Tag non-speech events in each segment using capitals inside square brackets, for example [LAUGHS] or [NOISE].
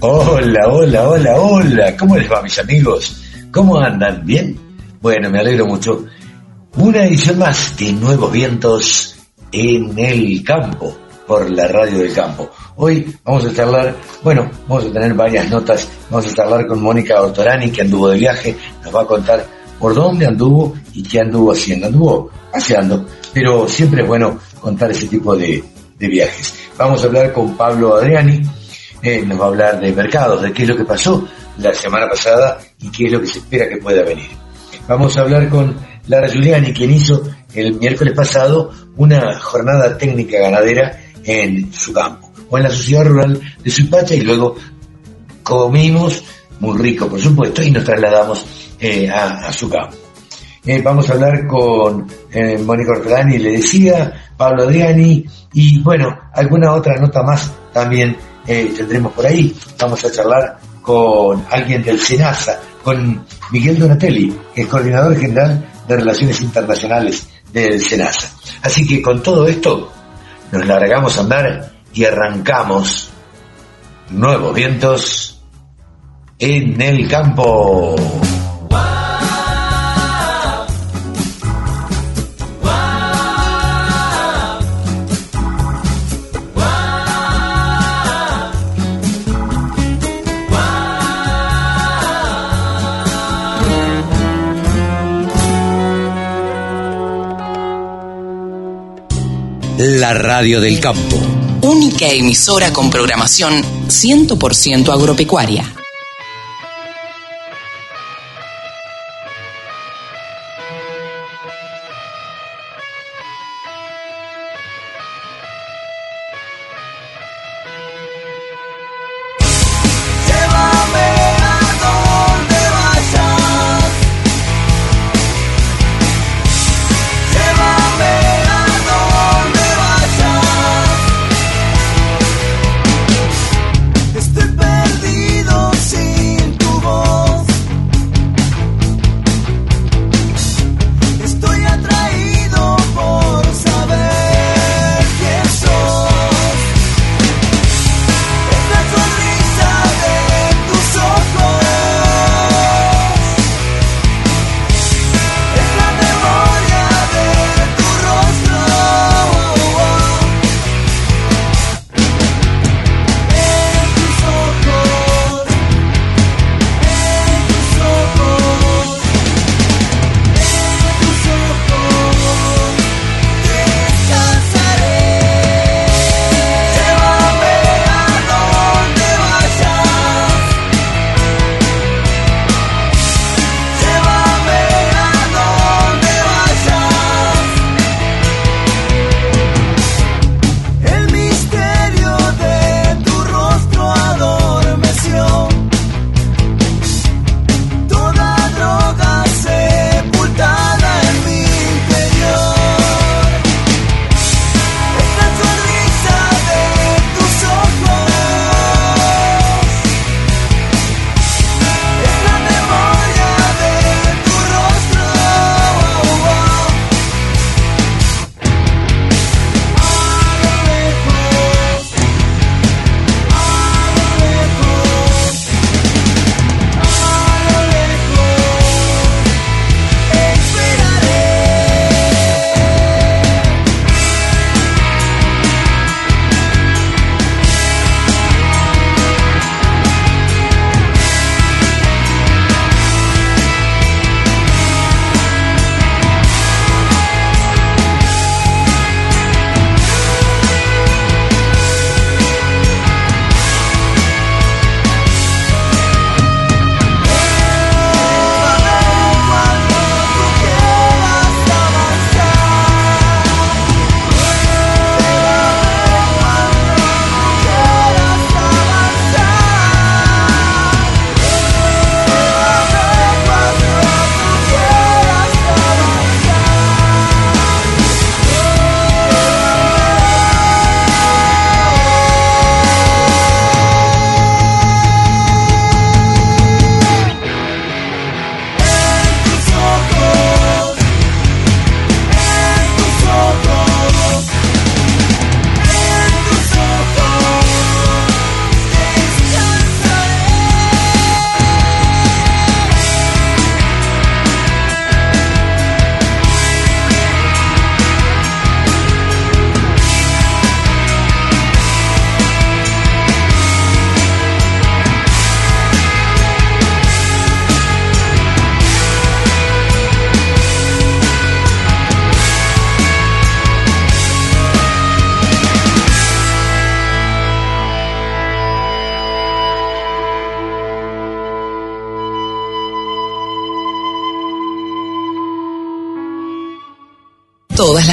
Hola, hola, hola, hola. ¿Cómo les va, mis amigos? ¿Cómo andan? ¿Bien? Bueno, me alegro mucho. Una edición más de Nuevos Vientos en el Campo, por la radio del campo. Hoy vamos a charlar, bueno, vamos a tener varias notas. Vamos a charlar con Mónica Ortorani, que anduvo de viaje. Nos va a contar por dónde anduvo y qué anduvo haciendo. Anduvo paseando, pero siempre es bueno contar ese tipo de, de viajes. Vamos a hablar con Pablo Adriani, eh, nos va a hablar de mercados, de qué es lo que pasó la semana pasada y qué es lo que se espera que pueda venir. Vamos a hablar con Lara Giuliani, quien hizo el miércoles pasado una jornada técnica ganadera en su campo, o en la sociedad rural de Suipacha, y luego comimos muy rico, por supuesto, y nos trasladamos eh, a, su campo. Eh, vamos a hablar con eh, Mónica Ortolani, le decía, Pablo Adriani, y bueno, alguna otra nota más también tendremos por ahí. Vamos a charlar con alguien del SENASA, con Miguel Donatelli, que es coordinador general de Relaciones Internacionales del SENASA. Así que con todo esto nos largamos a andar y arrancamos nuevos vientos en el campo. La radio del campo. Única emisora con programación 100% agropecuaria.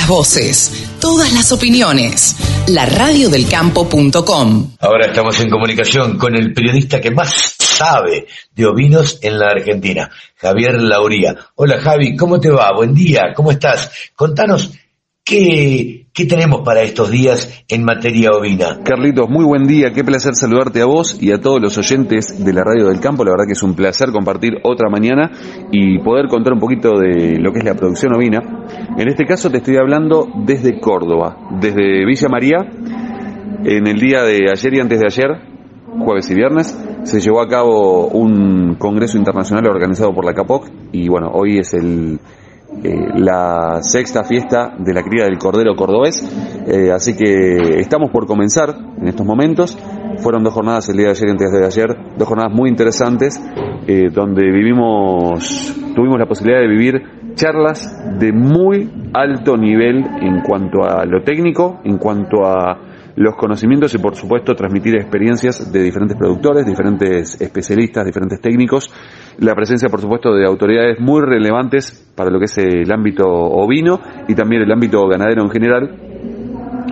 Voces, todas las opiniones. La radiodelcampo.com. Ahora estamos en comunicación con el periodista que más sabe de ovinos en la Argentina, Javier Lauría. Hola Javi, ¿cómo te va? Buen día, ¿cómo estás? Contanos ¿Qué, ¿Qué, tenemos para estos días en materia ovina? Carlitos, muy buen día, qué placer saludarte a vos y a todos los oyentes de la Radio del Campo. La verdad que es un placer compartir otra mañana y poder contar un poquito de lo que es la producción ovina. En este caso te estoy hablando desde Córdoba, desde Villa María. En el día de ayer y antes de ayer, jueves y viernes, se llevó a cabo un congreso internacional organizado por la CAPOC y bueno, hoy es el eh, la sexta fiesta de la cría del Cordero Cordobés. Eh, así que estamos por comenzar en estos momentos. Fueron dos jornadas el día de ayer y antes de ayer, dos jornadas muy interesantes, eh, donde vivimos, tuvimos la posibilidad de vivir charlas de muy alto nivel en cuanto a lo técnico, en cuanto a los conocimientos y por supuesto transmitir experiencias de diferentes productores, diferentes especialistas, diferentes técnicos, la presencia por supuesto de autoridades muy relevantes para lo que es el ámbito ovino y también el ámbito ganadero en general.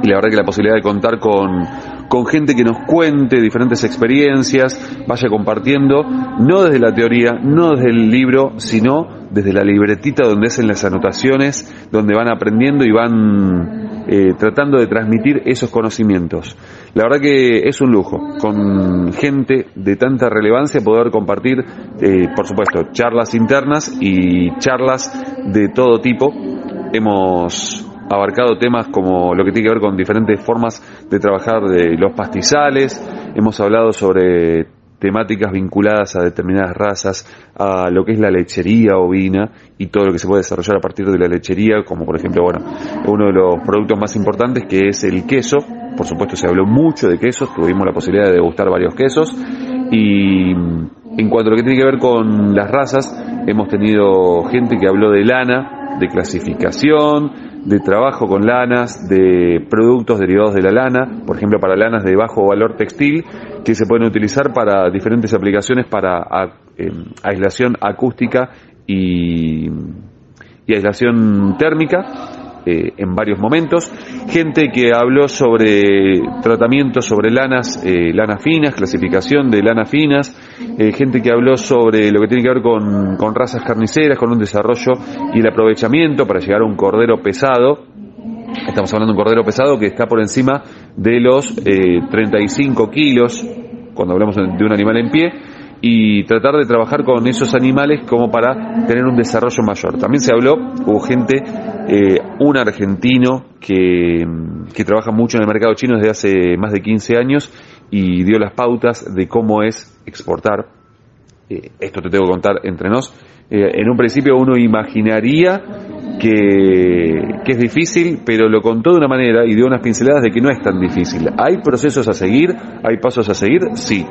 Y la verdad que la posibilidad de contar con, con gente que nos cuente diferentes experiencias, vaya compartiendo, no desde la teoría, no desde el libro, sino desde la libretita donde hacen las anotaciones, donde van aprendiendo y van eh, tratando de transmitir esos conocimientos. La verdad que es un lujo, con gente de tanta relevancia poder compartir, eh, por supuesto, charlas internas y charlas de todo tipo. Hemos abarcado temas como lo que tiene que ver con diferentes formas de trabajar de los pastizales, hemos hablado sobre temáticas vinculadas a determinadas razas, a lo que es la lechería ovina y todo lo que se puede desarrollar a partir de la lechería, como por ejemplo, bueno, uno de los productos más importantes que es el queso. Por supuesto se habló mucho de quesos, tuvimos la posibilidad de degustar varios quesos y en cuanto a lo que tiene que ver con las razas, hemos tenido gente que habló de lana, de clasificación, de trabajo con lanas, de productos derivados de la lana, por ejemplo para lanas de bajo valor textil, que se pueden utilizar para diferentes aplicaciones para em, aislación acústica y, aislación térmica. Eh, en varios momentos, gente que habló sobre tratamientos sobre lanas, eh, lanas finas, clasificación de lanas finas, eh, gente que habló sobre lo que tiene que ver con, con razas carniceras, con un desarrollo y el aprovechamiento para llegar a un cordero pesado, Estamos hablando de un cordero pesado que está por encima de los 35 kilos, cuando hablamos de un animal en pie, y tratar de trabajar con esos animales como para tener un desarrollo mayor. También se habló, hubo gente, eh, un argentino que, que trabaja mucho en el mercado chino desde hace más de 15 años y dio las pautas de cómo es exportar. Eh, esto te tengo que contar entre nos. Eh, en un principio uno imaginaría que, que, es difícil, pero lo contó de una manera y dio unas pinceladas de que no es tan difícil. ¿Hay procesos a seguir? ¿Hay pasos a seguir? Sí,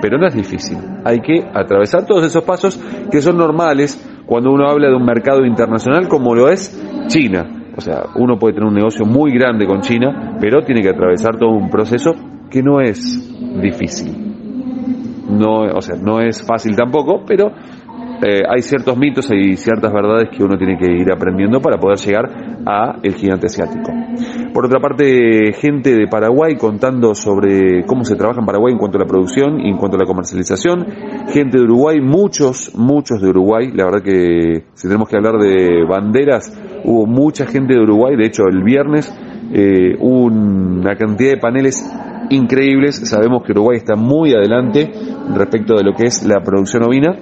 pero no es difícil. Hay que atravesar todos esos pasos que son normales cuando uno habla de un mercado internacional como lo es China. O sea, uno puede tener un negocio muy grande con China, pero tiene que atravesar todo un proceso que no es difícil. No, o sea, no es fácil tampoco, pero eh, hay ciertos mitos y ciertas verdades que uno tiene que ir aprendiendo para poder llegar a el gigante asiático. Por otra parte, gente de Paraguay contando sobre cómo se trabaja en Paraguay en cuanto a la producción y en cuanto a la comercialización. Gente de Uruguay, muchos, muchos de Uruguay. La verdad que si tenemos que hablar de banderas, hubo mucha gente de Uruguay. De hecho, el viernes eh, una cantidad de paneles increíbles. Sabemos que Uruguay está muy adelante respecto de lo que es la producción ovina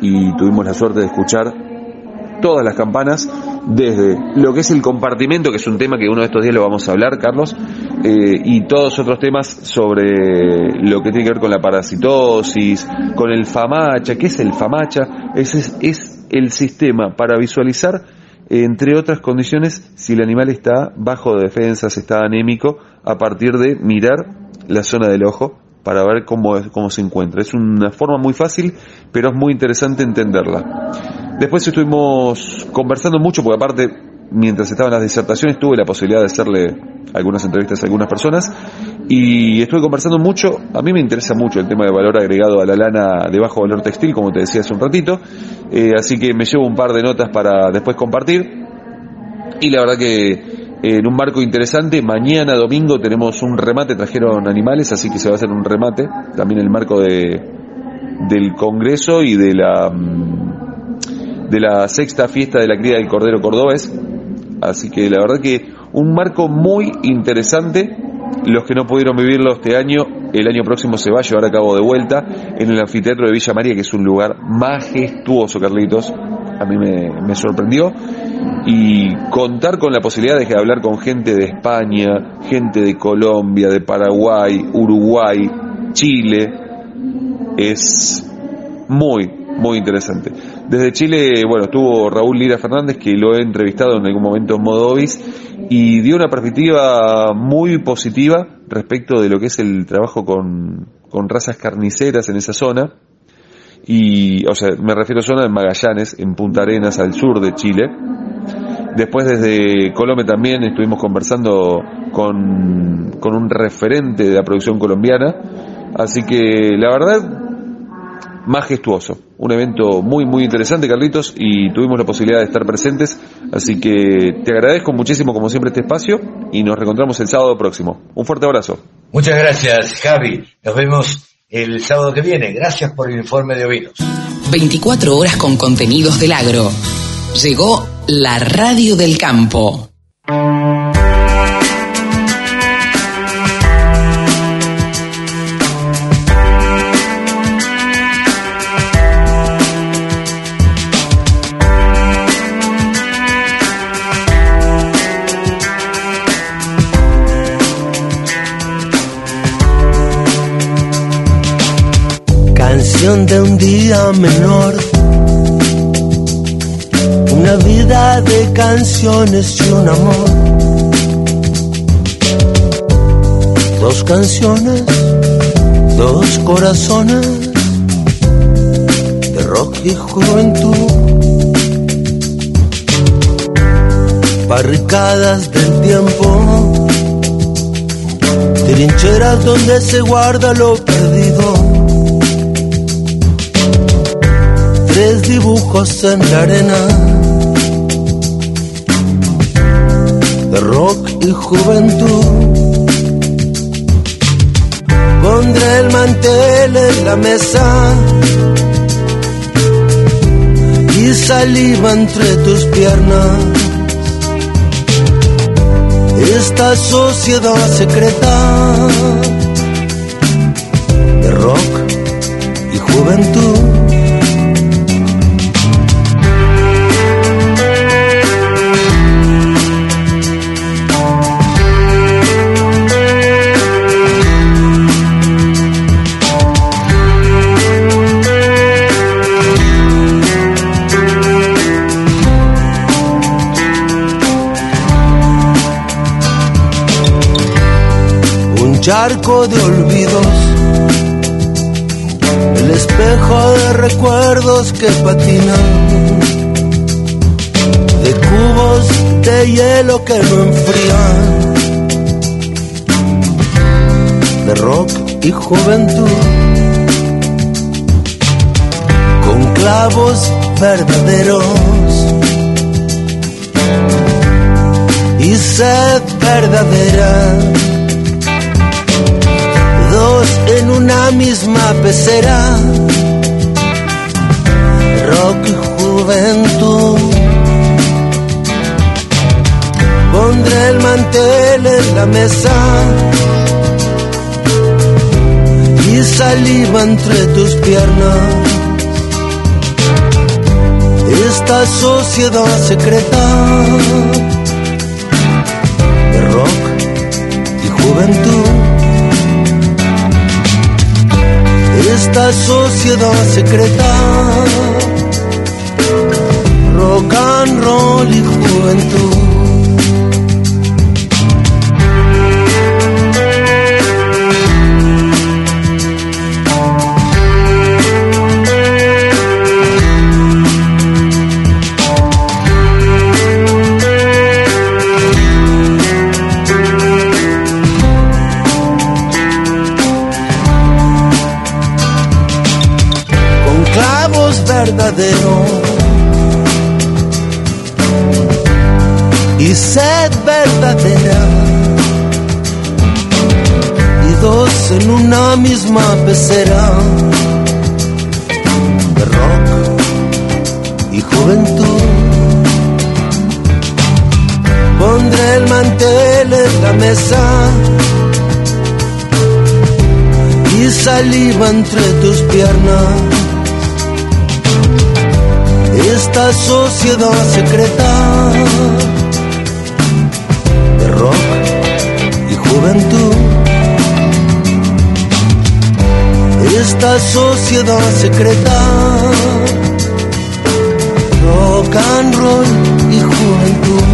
y tuvimos la suerte de escuchar todas las campanas desde lo que es el compartimento, que es un tema que uno de estos días lo vamos a hablar, Carlos, eh, y todos otros temas sobre lo que tiene que ver con la parasitosis, con el FAMACHA, ¿qué es el FAMACHA? Ese es, es el sistema para visualizar, entre otras condiciones, si el animal está bajo de defensas, está anémico, a partir de mirar la zona del ojo para ver cómo, cómo se encuentra. Es una forma muy fácil, pero es muy interesante entenderla. Después estuvimos conversando mucho, porque aparte, mientras estaban las disertaciones, tuve la posibilidad de hacerle algunas entrevistas a algunas personas y estuve conversando mucho. A mí me interesa mucho el tema de valor agregado a la lana de bajo valor textil, como te decía hace un ratito, eh, así que me llevo un par de notas para después compartir. Y la verdad que en un marco interesante. Mañana domingo tenemos un remate, trajeron animales, así que se va a hacer un remate, también en el marco de, del Congreso y de la mm, de la sexta fiesta de la cría del Cordero Cordobés. Así que la verdad que un marco muy interesante. Los que no pudieron vivirlo este año, el año próximo se va a llevar a cabo de vuelta en el anfiteatro de Villa María, que es un lugar majestuoso, Carlitos. A mí me, sorprendió y contar con la posibilidad de hablar con gente de España, gente de Colombia, de Paraguay, Uruguay, Chile, es muy, muy interesante. Desde Chile, bueno, estuvo Raúl Lira Fernández, que lo he entrevistado en algún momento en Modovis, y dio una perspectiva muy positiva respecto de lo que es el trabajo con, con razas carniceras en esa zona. Y, o sea, me refiero a zona de Magallanes, en Punta Arenas, al sur de Chile Después desde Colombia también estuvimos conversando con, con un referente de la producción colombiana. Así que la verdad, majestuoso. Un evento muy, muy interesante, Carlitos, y tuvimos la posibilidad de estar presentes. Así que te agradezco muchísimo, como siempre, este espacio y nos reencontramos el sábado próximo. Un fuerte abrazo. Muchas gracias, Javi. Nos vemos el sábado que viene. Gracias por el informe de ovinos. 24 horas con contenidos del agro. Llegó la radio del campo. De un día menor una vida de canciones y un amor. Dos canciones, dos corazones de rock y juventud. Barricadas del tiempo, trincheras donde se guarda lo perdido. Tres dibujos en la arena de rock y juventud. Pondré el mantel en la mesa y saliva entre tus piernas. Esta sociedad secreta de rock y juventud. Charco de olvidos, el espejo de recuerdos que patinan, de cubos de hielo que no enfrían, de rock y juventud, con clavos verdaderos. Y sed verdadera en una misma pecera. Rock y juventud. Pondré el mantel en la mesa y saliva entre tus piernas. Esta sociedad secreta de rock y juventud. Esta sociedad secreta. Rock and roll y juventud. Y sed verdadera. Y dos en una misma pecera. De rock y juventud. Pondré el mantel en la mesa. Y saliva entre tus piernas. Esta sociedad secreta de rock y juventud. Esta sociedad secreta, rock and roll y juventud.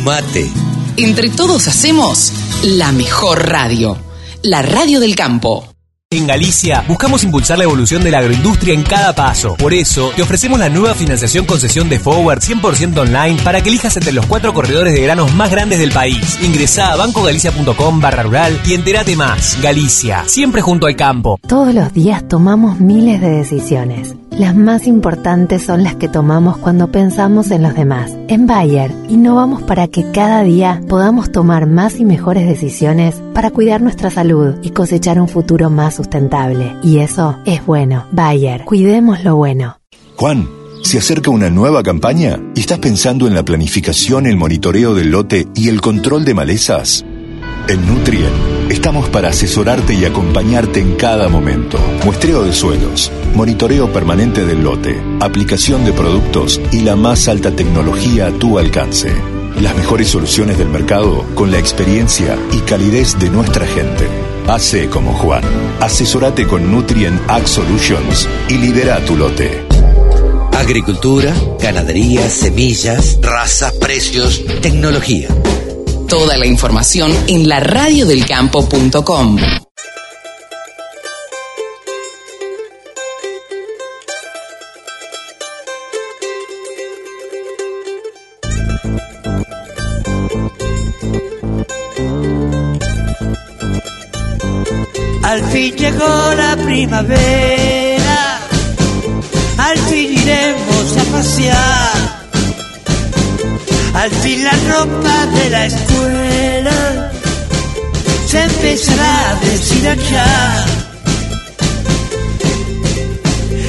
Sumate. Entre todos hacemos la mejor radio, la radio del campo. En Galicia buscamos impulsar la evolución de la agroindustria en cada paso. Por eso, te ofrecemos la nueva financiación concesión de Forward 100% online para que elijas entre los cuatro corredores de granos más grandes del país. Ingresa a bancogalicia.com barra rural y entérate más. Galicia, siempre junto al campo. Todos los días tomamos miles de decisiones. Las más importantes son las que tomamos cuando pensamos en los demás. En Bayer, innovamos para que cada día podamos tomar más y mejores decisiones para cuidar nuestra salud y cosechar un futuro más sustentable. Y eso es bueno. Bayer, cuidemos lo bueno. Juan, se acerca una nueva campaña estás pensando en la planificación, el monitoreo del lote y el control de malezas. En Nutrien estamos para asesorarte y acompañarte en cada momento. Muestreo de suelos, monitoreo permanente del lote, aplicación de productos y la más alta tecnología a tu alcance. Las mejores soluciones del mercado con la experiencia y calidez de nuestra gente. Hace como Juan. Asesorate con Nutrien Ag Solutions y lidera tu lote. Agricultura, ganadería, semillas, razas, precios, tecnología. Toda la información en la radiodelcampo.com. Al fin llegó la primavera, al fin iremos a pasear, al fin la ropa de la escuela se empezará a deshilachar.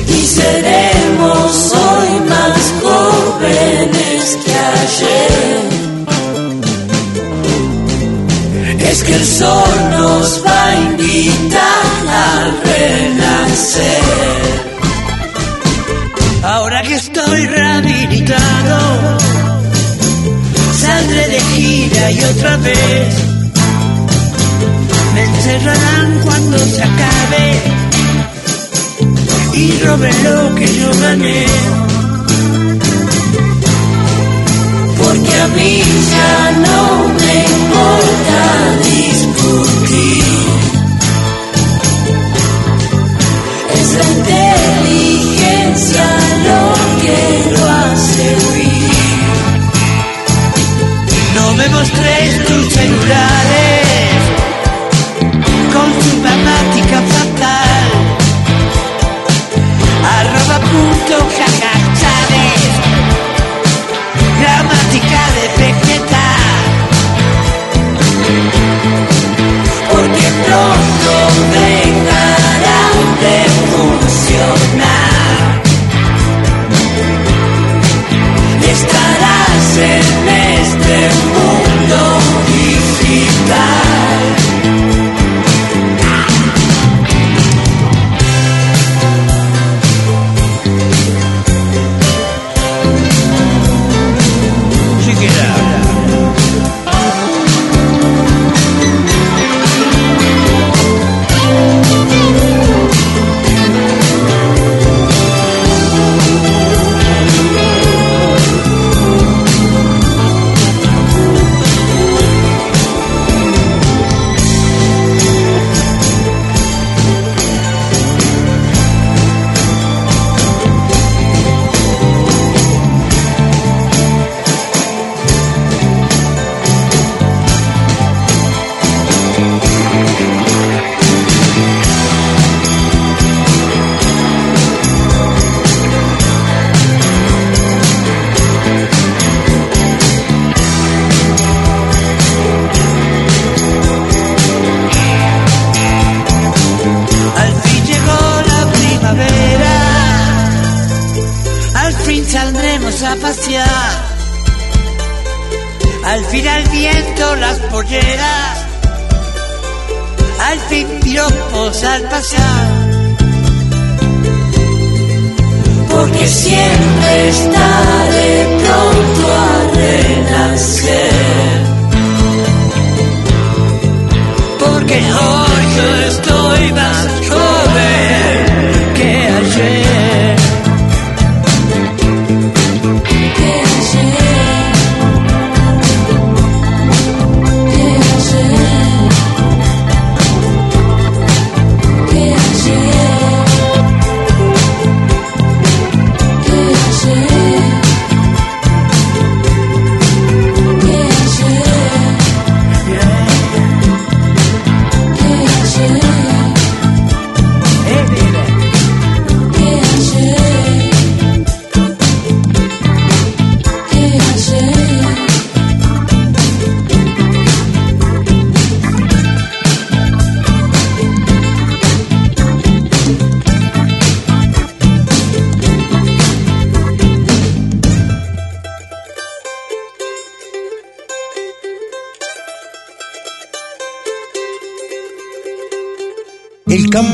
Y seremos hoy más jóvenes que ayer. Es que el sol nos va a invitar a renacer. Ahora que estoy rehabilitado, y otra vez me encerrarán cuando se acabe y roben lo que yo gané. Porque a mí ya no me importa discutir. Es la inteligencia lo que lo me mostréis tus celulares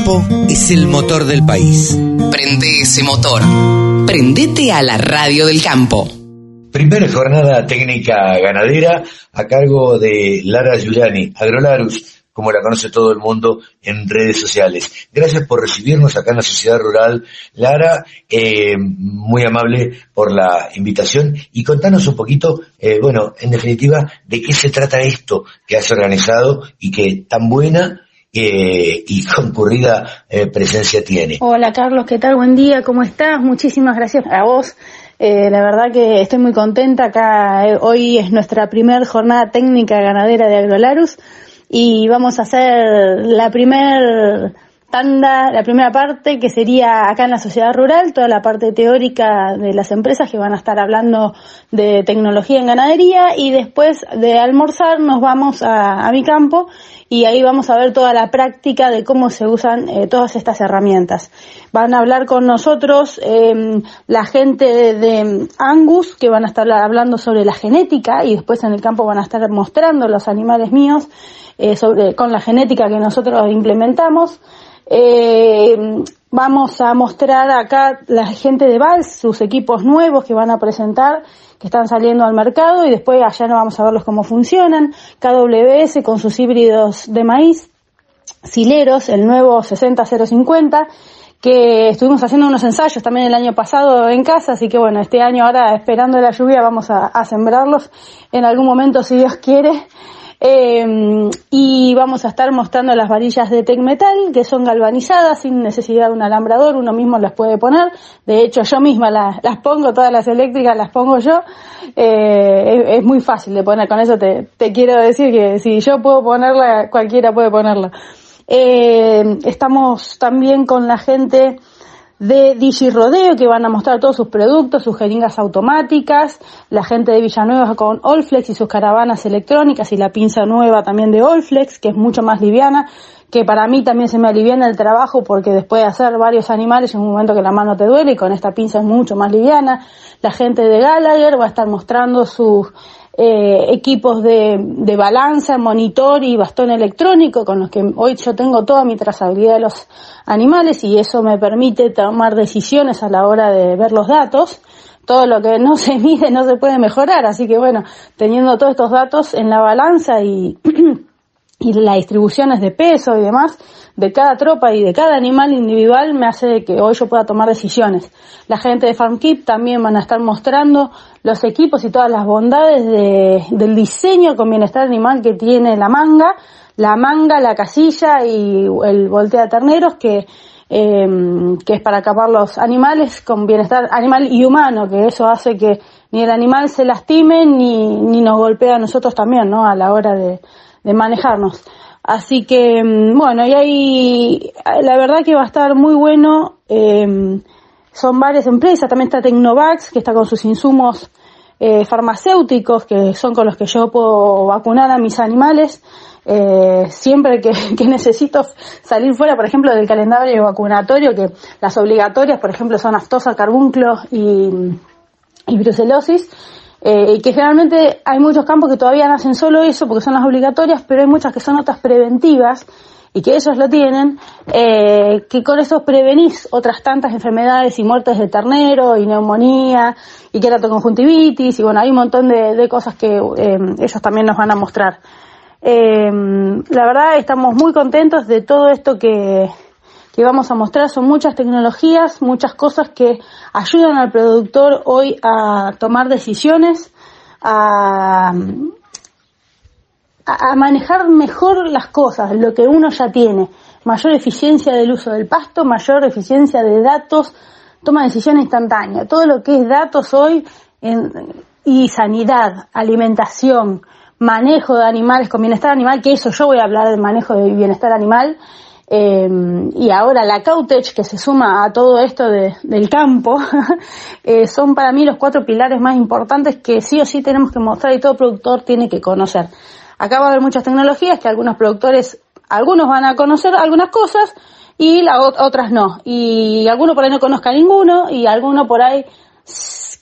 campo es el motor del país. Prende ese motor. Prendete a la radio del campo. Primera jornada técnica ganadera a cargo de Lara Giuliani, Agrolarus, como la conoce todo el mundo en redes sociales. Gracias por recibirnos acá en la Sociedad Rural. Lara, eh, muy amable por la invitación y contanos un poquito, eh, bueno, en definitiva, de qué se trata esto que has organizado y que tan buena y concurrida eh, presencia tiene. Hola Carlos, ¿qué tal? Buen día, ¿cómo estás? Muchísimas gracias a vos. Eh, la verdad que estoy muy contenta acá. eh, hoy es nuestra primera jornada técnica ganadera de Agrolarus y vamos a hacer la primer tanda, la primera parte que sería acá en la sociedad rural, toda la parte teórica de las empresas que van a estar hablando de tecnología en ganadería y después de almorzar nos vamos a, mi campo y ahí vamos a ver toda la práctica de cómo se usan eh, todas estas herramientas. Van a hablar con nosotros eh, la gente de, de Angus, que van a estar hablando sobre la genética y después en el campo van a estar mostrando los animales míos eh, sobre, con la genética que nosotros implementamos. Eh, vamos a mostrar acá la gente de Vals, sus equipos nuevos que van a presentar, que están saliendo al mercado y después allá no vamos a verlos cómo funcionan. KWS con sus híbridos de maíz, Sileros, el nuevo 60050, que estuvimos haciendo unos ensayos también el año pasado en casa, así que bueno, este año ahora esperando la lluvia vamos a, a sembrarlos en algún momento si Dios quiere. Eh, y vamos a estar mostrando las varillas de Tecmetal que son galvanizadas sin necesidad de un alambrador, uno mismo las puede poner. De hecho, yo misma las, las pongo, todas las eléctricas las pongo yo. Eh, es, es muy fácil de poner, con eso te, te quiero decir que si yo puedo ponerla, cualquiera puede ponerla. Eh, estamos también con la gente de Digirodeo que van a mostrar todos sus productos, sus jeringas automáticas, la gente de Villanueva con Olflex y sus caravanas electrónicas y la pinza nueva también de Olflex que es mucho más liviana, que para mí también se me aliviana el trabajo porque después de hacer varios animales en un momento que la mano te duele y con esta pinza es mucho más liviana. La gente de Gallagher va a estar mostrando sus eh, equipos de, de balanza, monitor y bastón electrónico con los que hoy yo tengo toda mi trazabilidad de los animales y eso me permite tomar decisiones a la hora de ver los datos. Todo lo que no [LAUGHS] se mide no se puede mejorar, así que bueno, teniendo todos estos datos en la balanza y, [CLEARS THROAT] y las distribuciones de peso y demás de cada tropa y de cada animal individual me hace que hoy yo pueda tomar decisiones. La gente de FarmKeep también van a estar mostrando los equipos y todas las bondades de, del diseño con bienestar animal que tiene la manga, la manga, la casilla y el voltea terneros que eh, que es para acabar los animales con bienestar animal y humano, que eso hace que ni el animal se lastime ni, ni nos golpea a nosotros también, ¿no? A la hora de, de manejarnos. Así que, mm, bueno, y ahí la verdad que va a estar muy bueno. Eh, son varias empresas, también está Tecnovax, que está con sus insumos eh, farmacéuticos, que son con los que yo puedo vacunar a mis animales. Eh, siempre que, [LAUGHS] que necesito salir fuera, por ejemplo, del calendario vacunatorio, que las obligatorias, por ejemplo, son aftosa, carbunclo y y brucelosis, eh, que generalmente hay muchos campos que todavía no hacen solo eso porque son las obligatorias, pero hay muchas que son otras preventivas y que ellos lo tienen, eh, que con eso prevenís otras tantas enfermedades y muertes de ternero y neumonía y queratoconjuntivitis y bueno, hay un montón de, de cosas que eh, ellos también nos van a mostrar. Eh, la verdad estamos muy contentos de todo esto que, que vamos a mostrar. Son muchas tecnologías, muchas cosas que ayudan al productor hoy a tomar decisiones, a, a, manejar mejor las cosas, lo que uno ya tiene. Mayor eficiencia del uso del pasto, mayor eficiencia de datos, toma decisión instantánea. Todo lo que es datos hoy en- y sanidad, alimentación, manejo de animales con bienestar animal, que eso yo voy a hablar de manejo de bienestar animal, eh, y ahora la Cautech, que se suma a todo esto de- del campo, [LAUGHS] eh, son para mí los cuatro pilares más importantes que sí o sí tenemos que mostrar y todo productor tiene que conocer. Acá va a haber muchas tecnologías que algunos productores, algunos van a conocer algunas cosas y la, ot- otras no. Y alguno por ahí no conozca ninguno y alguno por ahí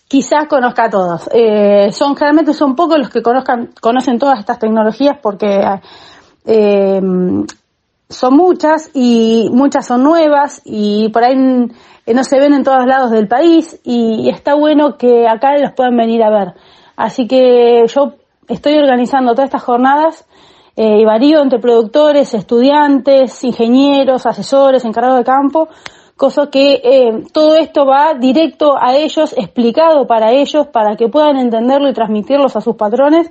quizás conozca a todos. Eh, son generalmente son pocos los que conozcan, conocen todas estas tecnologías porque eh, son muchas y muchas son nuevas y por ahí eh, no se ven en todos lados del país y, y está bueno que acá los puedan venir a ver. Así que yo estoy organizando todas estas jornadas eh, y varío entre productores, estudiantes, ingenieros, asesores, encargados de campo, cosa que eh, todo esto va directo a ellos, explicado para ellos, para que puedan entenderlo y transmitirlos a sus patrones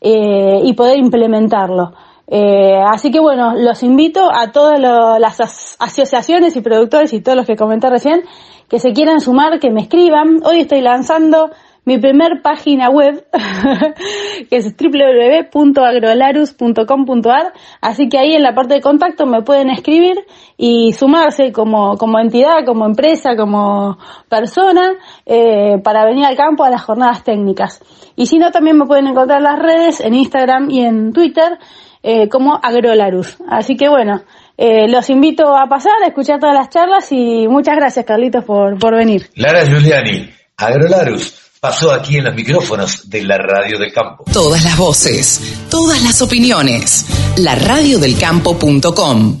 eh, y poder implementarlo. Eh, así que bueno, los invito a todas las as- asociaciones y productores y todos los que comenté recién que se quieran sumar, que me escriban. Hoy estoy lanzando mi primer página web, [LAUGHS] que es www.agrolarus.com.ar, así que ahí en la parte de contacto me pueden escribir y sumarse como, como entidad, como empresa, como persona, eh, para venir al campo a las jornadas técnicas. Y si no, también me pueden encontrar en las redes, en Instagram y en Twitter, eh, como Agrolarus. Así que bueno, eh, los invito a pasar, a escuchar todas las charlas y muchas gracias Carlitos por, por venir. Lara Giuliani, Agrolarus, pasó aquí en los micrófonos de la Radio del Campo. Todas las voces, todas las opiniones. La radiodelcampo.com.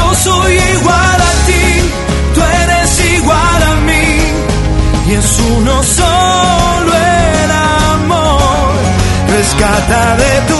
Yo soy igual a ti, tú eres igual a mí, y es uno solo el amor. Rescata de tu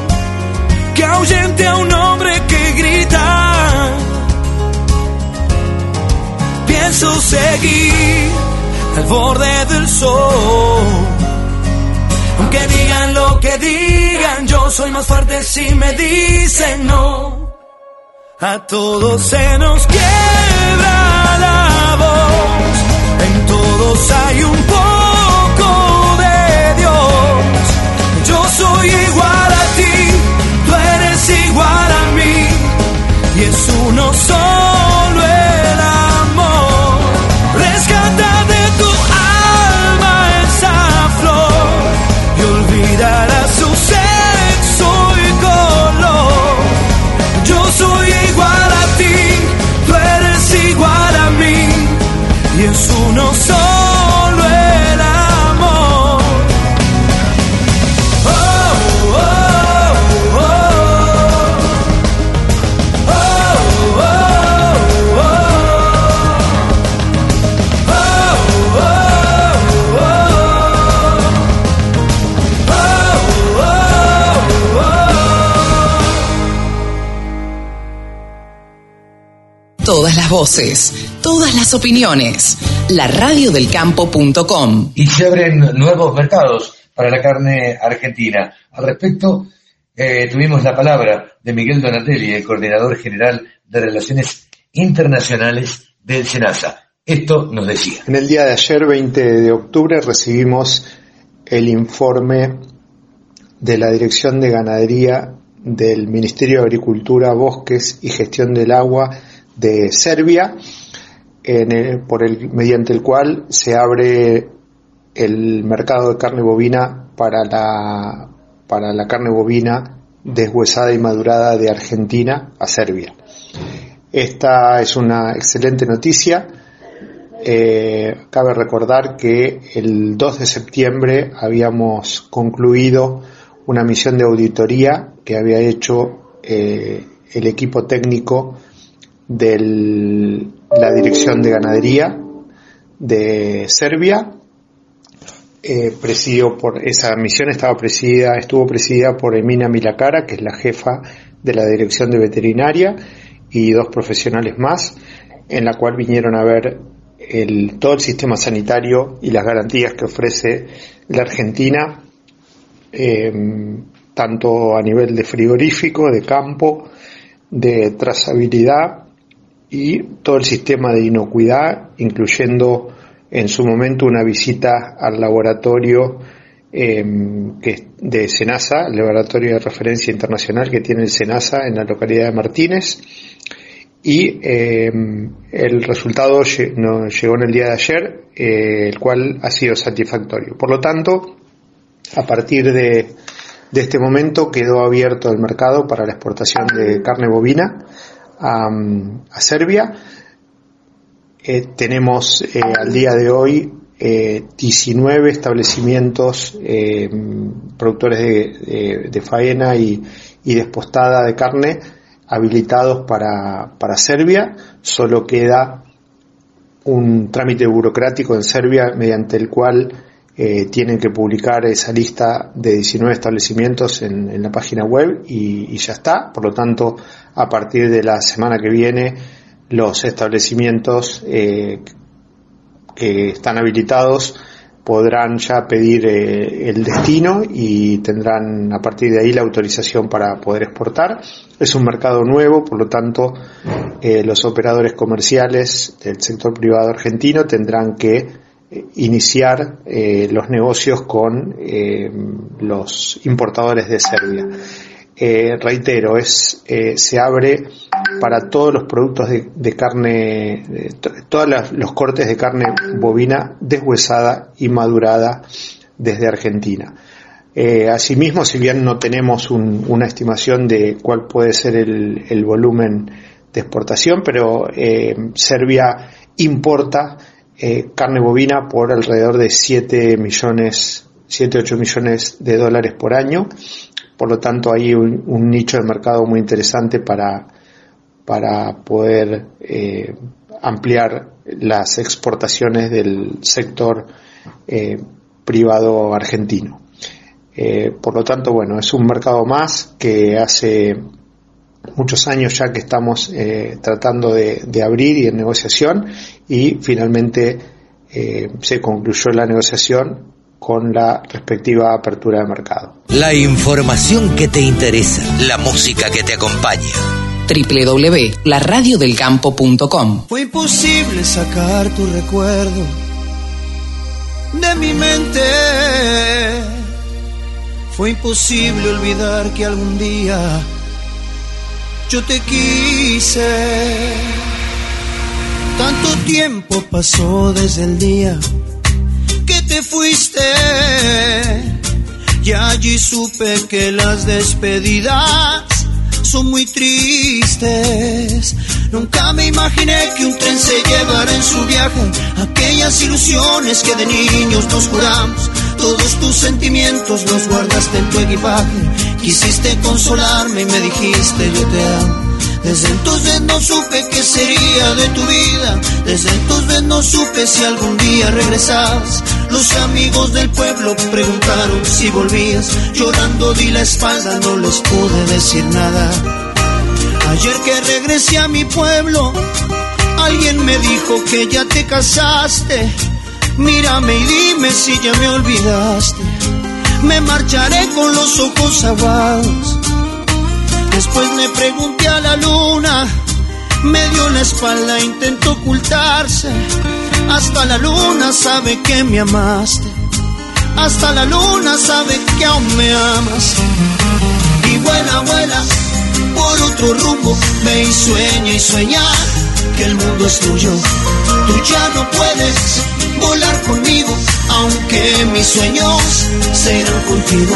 que ahuyente a un hombre que grita. Pienso seguir al borde del sol. Aunque digan lo que digan, yo soy más fuerte si me dicen no. A todos se nos quiebra la voz, en todos hay un poco y voces, todas las opiniones. La radiodelcampo.com. y se abren nuevos mercados para la carne argentina. Al respecto, eh, tuvimos la palabra de Miguel Donatelli, el coordinador general de Relaciones Internacionales del SENASA. Esto nos decía. En el día de ayer, 20 de octubre, recibimos el informe de la Dirección de Ganadería del Ministerio de Agricultura, Bosques y Gestión del Agua de Serbia, en el- por el, mediante el cual se abre el mercado de carne bovina para la, para la carne bovina deshuesada y madurada de Argentina a Serbia. Esta es una excelente noticia. Eh, cabe recordar que el 2 de septiembre habíamos concluido una misión de auditoría que había hecho eh, el equipo técnico de la Dirección de Ganadería de Serbia. Eh, por esa misión estaba presidida, estuvo presidida por Emina Milacara, que es la jefa de la Dirección de Veterinaria, y dos profesionales más, en la cual vinieron a ver el, todo el sistema sanitario y las garantías que ofrece la Argentina, eh, tanto a nivel de frigorífico, de campo, de trazabilidad y todo el sistema de inocuidad, incluyendo en su momento una visita al laboratorio eh, de Senasa, el laboratorio de referencia internacional que tiene el Senasa en la localidad de Martínez. Y eh, el resultado lle- nos llegó en el día de ayer, eh, el cual ha sido satisfactorio. Por lo tanto, a partir de este momento quedó abierto el mercado para la exportación de carne bovina a, Serbia. Eh, tenemos eh, al día de hoy eh, 19 establecimientos eh, productores de, de- faena y, y despostada de carne habilitados para, para Serbia. Solo queda un trámite burocrático en Serbia mediante el cual eh, tienen que publicar esa lista de 19 establecimientos en, en la página web y ya está. Por lo tanto, a partir de la semana que viene, los establecimientos eh, que están habilitados podrán ya pedir eh, el destino y tendrán a partir de ahí la autorización para poder exportar. Es un mercado nuevo, por lo tanto eh, los operadores comerciales del sector privado argentino tendrán que iniciar los negocios con los importadores de Serbia. Eh, reitero, es, eh, se abre para todos los productos de, carne, todos los cortes de carne bovina deshuesada y madurada desde Argentina. Eh, asimismo, si bien no tenemos un- una estimación de cuál puede ser el, el volumen de exportación, pero Serbia importa carne bovina por alrededor de 7 millones, 7-8 millones de dólares por año. Por lo tanto, hay un, nicho de mercado muy interesante para, para poder eh, ampliar las exportaciones del sector eh, privado argentino. Eh, por lo tanto, bueno, es un mercado más que hace muchos años ya que estamos tratando de, abrir y en negociación y finalmente se concluyó la negociación con la respectiva apertura de mercado. La información que te interesa, la música que te acompaña. www.laradiodelcampo.com Fue imposible sacar tu recuerdo de mi mente. Fue imposible olvidar que algún día yo te quise. Tanto tiempo pasó desde el día que te fuiste. Y allí supe que las despedidas son muy tristes. Nunca me imaginé que un tren se llevara en su viaje aquellas ilusiones que de niños nos juramos. Todos tus sentimientos los guardaste en tu equipaje. Quisiste consolarme y me dijiste yo te amo. Desde entonces no supe qué sería de tu vida. Desde entonces no supe si algún día regresabas. Los amigos del pueblo preguntaron si volvías. Llorando di la espalda, no les pude decir nada. Ayer que regresé a mi pueblo, alguien me dijo que ya te casaste. Mírame y dime si ya me olvidaste. Me marcharé con los ojos aguados. Después le pregunté a la luna, me dio la espalda, intentó ocultarse. Hasta la luna sabe que me amaste. Hasta la luna sabe que aún me amas. Y vuela, vuela por otro rumbo. Ve y sueña y sueña que el mundo es tuyo. Tú ya no puedes volar conmigo, aunque mis sueños serán contigo.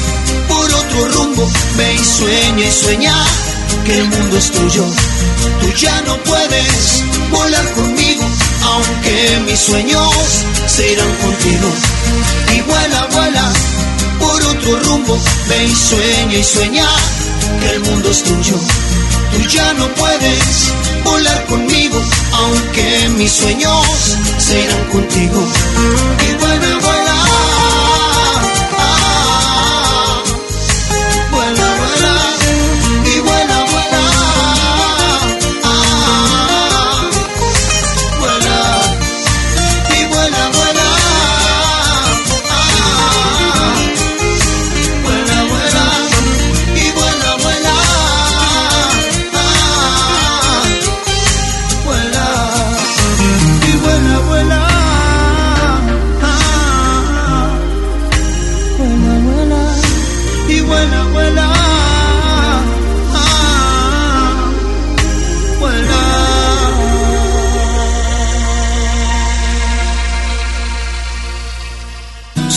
otro rumbo, ve y sueña y sueña que el mundo es tuyo. Tú ya no puedes volar conmigo, aunque mis sueños se irán contigo. Y vuela, vuela por otro rumbo, ve y sueña y sueña que el mundo es tuyo. Tú ya no puedes volar conmigo, aunque mis sueños se irán contigo. Y vuela, vuela.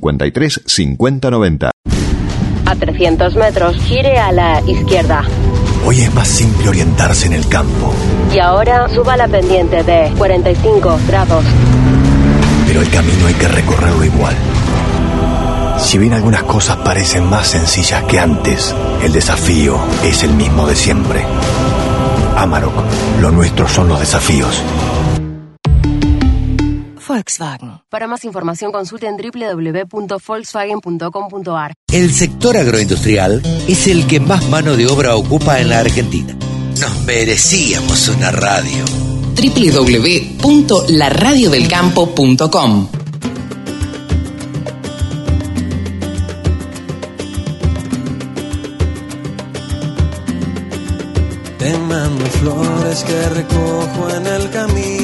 53 50 90. A 300 metros, gire a la izquierda. Hoy es más simple orientarse en el campo, Y ahora suba la pendiente de 45 grados. pero el camino hay que recorrerlo igual. Si bien algunas cosas parecen más sencillas que antes, el desafío es el mismo de siempre. Amarok, lo nuestro son los desafíos. Volkswagen. Para más información consulte en www.volkswagen.com.ar. El sector agroindustrial es el que más mano de obra ocupa en la Argentina. Nos merecíamos una radio. www.laradiodelcampo.com Te mando flores que recojo en el camino.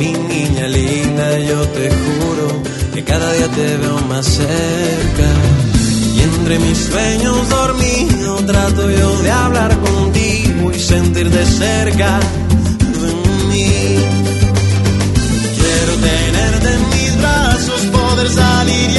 Mi niña linda, yo te juro que cada día te veo más cerca. Y entre mis sueños dormido trato yo de hablar contigo y sentir de cerca de mí. Quiero tenerte en mis brazos, poder salir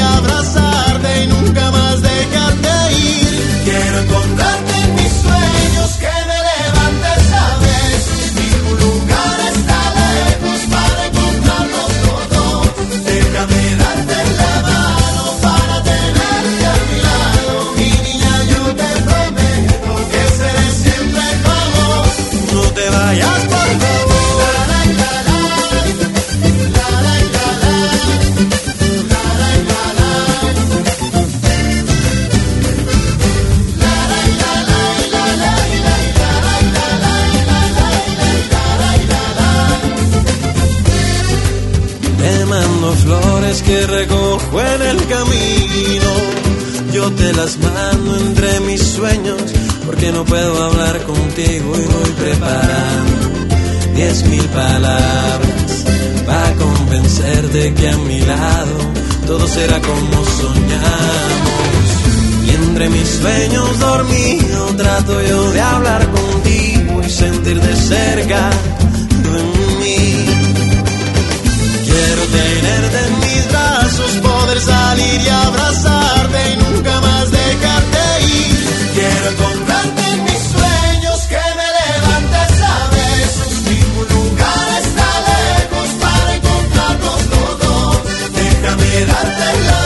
que recojo en el camino. Yo te las mando entre mis sueños porque no puedo hablar contigo y voy preparando diez mil palabras para convencerte que a mi lado todo será como soñamos. Y entre mis sueños dormido trato yo de hablar contigo y sentir de cerca de mí. Quiero tenerte salir y abrazarte y nunca más dejarte ir. Quiero encontrarte en mis sueños, que me levantes a besos. Ningún lugar está lejos para encontrarnos los. Déjame darte la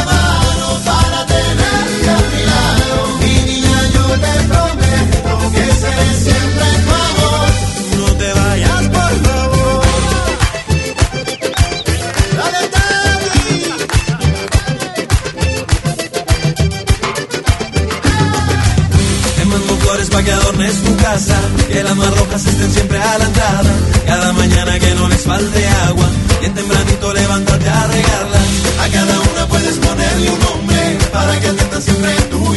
más rojas estén siempre a la entrada. Cada mañana que no les falte agua, bien tempranito levantarte a regarlas. A cada una puedes ponerle un nombre, para que atienda siempre tu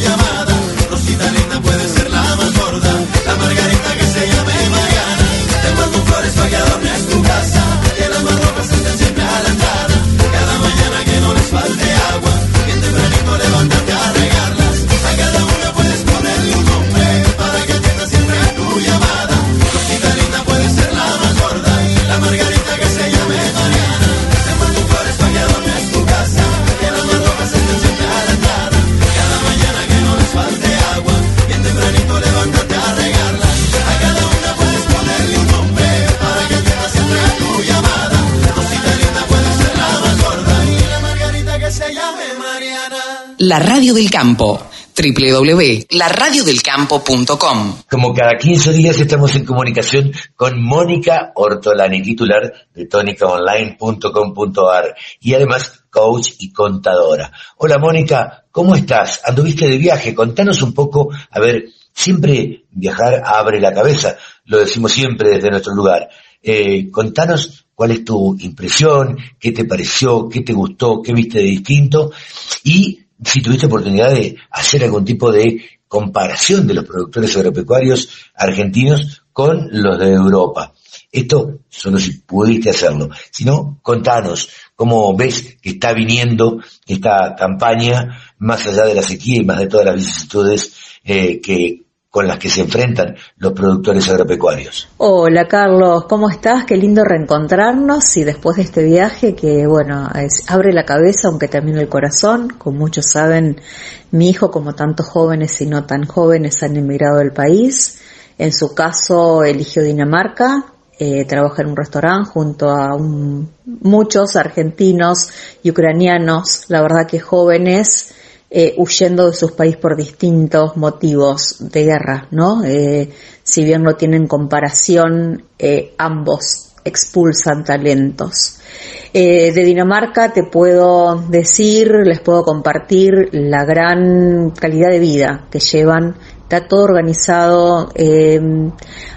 La Radio del Campo. www.laradiodelcampo.com Como cada 15 días estamos en comunicación con Mónica Ortolani, titular de tónicaonline.com.ar y además coach y contadora. Hola Mónica, ¿cómo estás? ¿Anduviste de viaje? Contanos un poco, a ver, siempre viajar abre la cabeza, lo decimos siempre desde nuestro lugar. Eh, contanos cuál es tu impresión, qué te pareció, qué te gustó, qué viste de distinto y si tuviste oportunidad de hacer algún tipo de comparación de los productores agropecuarios argentinos con los de Europa. Esto solo si pudiste hacerlo. Si no, contanos cómo ves que está viniendo esta campaña, más allá de la sequía y más de todas las vicisitudes eh, que con las que se enfrentan los productores agropecuarios. Hola Carlos, ¿cómo estás? Qué lindo reencontrarnos y después de este viaje que, bueno, abre la cabeza aunque también el corazón. Como muchos saben, mi hijo, como tantos jóvenes y no tan jóvenes, han emigrado del país. En su caso, eligió Dinamarca, eh, trabaja en un restaurante junto a un- muchos argentinos y ucranianos, la verdad que jóvenes, eh, huyendo de sus países por distintos motivos de guerra, ¿no? Eh, si bien no tienen comparación, eh, ambos expulsan talentos. Eh, de Dinamarca te puedo decir, les puedo compartir la gran calidad de vida que llevan. Está todo organizado eh,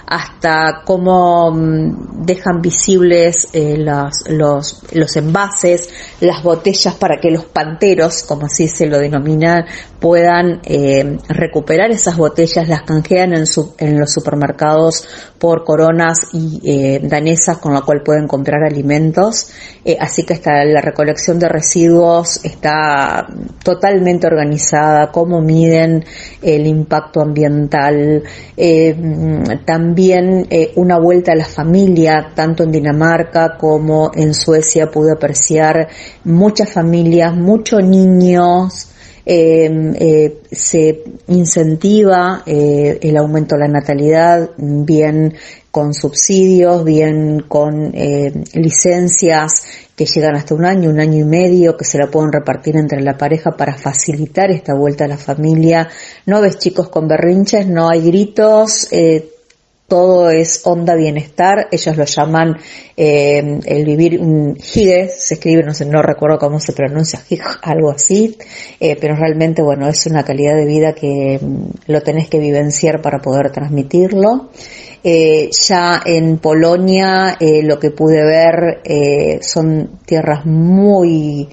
hasta cómo mm, dejan visibles eh, las- los, los envases, las botellas para que los panteros, como así se lo denomina, puedan eh, recuperar esas botellas, las canjean en, su- en los supermercados por coronas y eh, danesas con la cual pueden comprar alimentos. Eh, así que está la recolección de residuos está totalmente organizada, cómo miden el impacto ambiental, eh, también eh, una vuelta a la familia, tanto en Dinamarca como en Suecia pude apreciar muchas familias, muchos niños, eh, eh, se incentiva eh, el aumento de la natalidad, bien con subsidios, bien con eh, licencias que llegan hasta un año, un año y medio, que se la pueden repartir entre la pareja para facilitar esta vuelta a la familia. No ves chicos con berrinches, no hay gritos, eh, todo es onda bienestar, ellos lo llaman eh, el vivir un hige, se escribe, no sé, no recuerdo cómo se pronuncia, algo así, eh, pero realmente, bueno, es una calidad de vida que mm, lo tenés que vivenciar para poder transmitirlo. Eh, ya en Polonia lo que pude ver son tierras muy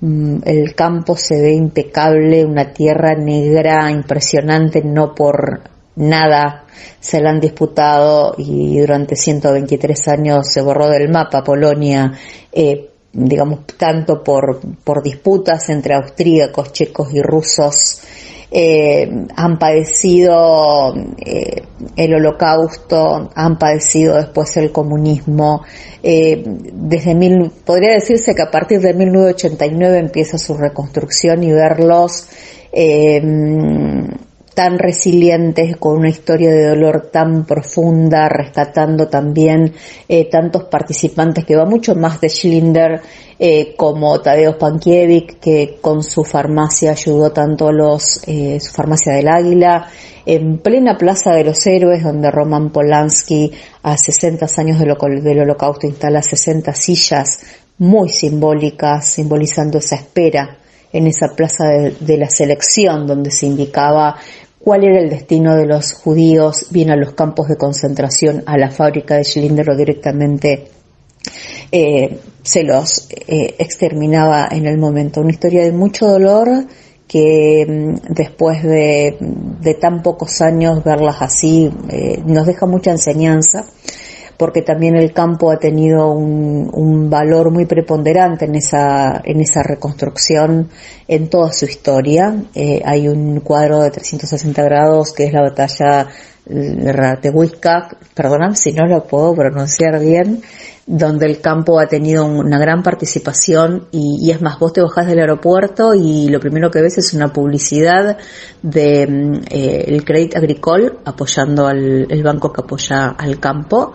mm, el campo se ve impecable, una tierra negra impresionante, no por nada se la han disputado y durante 123 años se borró del mapa Polonia, eh, digamos, tanto por, por disputas entre austríacos, checos y rusos. Eh, han padecido eh, el holocausto, han padecido después el comunismo. Desde mil, podría decirse que a partir de 1989 empieza su reconstrucción y verlos tan resilientes, con una historia de dolor tan profunda, rescatando también eh, tantos participantes que va mucho más de Schlinder eh, como Tadeusz Pankiewicz, que con su farmacia ayudó tanto a los, eh, su farmacia del Águila, en plena Plaza de los Héroes, donde Roman Polanski a 60 años del, del holocausto instala 60 sillas muy simbólicas, simbolizando esa espera en esa plaza de, la selección donde se indicaba cuál era el destino de los judíos, bien a los campos de concentración, a la fábrica de Schlinder o directamente eh, se los eh, exterminaba en el momento. Una historia de mucho dolor que mm, después de, de tan pocos años verlas así eh, nos deja mucha enseñanza porque también el campo ha tenido un, valor muy preponderante en esa, en esa reconstrucción en toda su historia. Eh, hay un cuadro de 360 grados que es la batalla de Ratehuisca, perdóname si no lo puedo pronunciar bien, donde el campo ha tenido una gran participación y, y es más, vos te bajás del aeropuerto y lo primero que ves es una publicidad de eh, el Crédit Agricole apoyando al el banco que apoya al campo